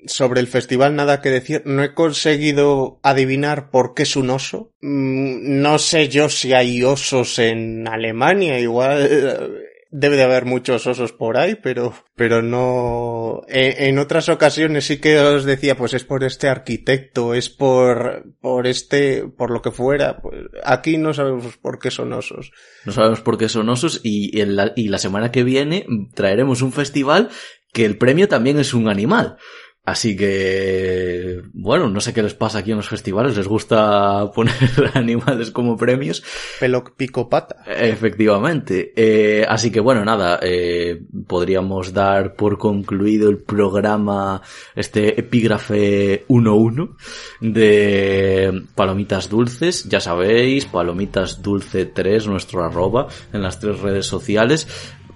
sobre el festival nada que decir. No he conseguido adivinar por qué es un oso. No sé yo si hay osos en Alemania. Igual debe de haber muchos osos por ahí, pero, pero no, en, en, otras ocasiones sí que os decía, pues es por este arquitecto, es por, por este, por lo que fuera. Pues aquí no sabemos por qué son osos. No sabemos por qué son osos y, en la, y la semana que viene traeremos un festival que el premio también es un animal. Así que, bueno, no sé qué les pasa aquí en los festivales, les gusta poner animales como premios. Pelo picopata. Efectivamente. Eh, así que bueno, nada, eh, podríamos dar por concluido el programa, este epígrafe 1-1 de Palomitas Dulces. Ya sabéis, Palomitas Dulce 3, nuestro arroba en las tres redes sociales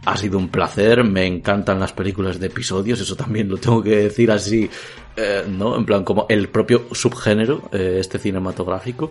ha sido un placer, me encantan las películas de episodios, eso también lo tengo que decir así, eh, ¿no? En plan, como el propio subgénero, eh, este cinematográfico.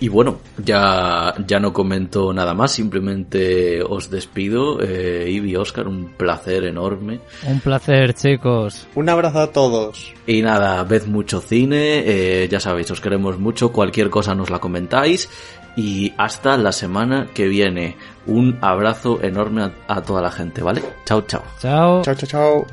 Y bueno, ya, ya no comento nada más, simplemente os despido. Eh, Ivy, Oscar, un placer enorme. Un placer, chicos. Un abrazo a todos. Y nada, ved mucho cine, eh, ya sabéis, os queremos mucho, cualquier cosa nos la comentáis y hasta la semana que viene un abrazo enorme a, toda la gente, ¿vale? Chao, chao. Chao. Chao, chao, chao.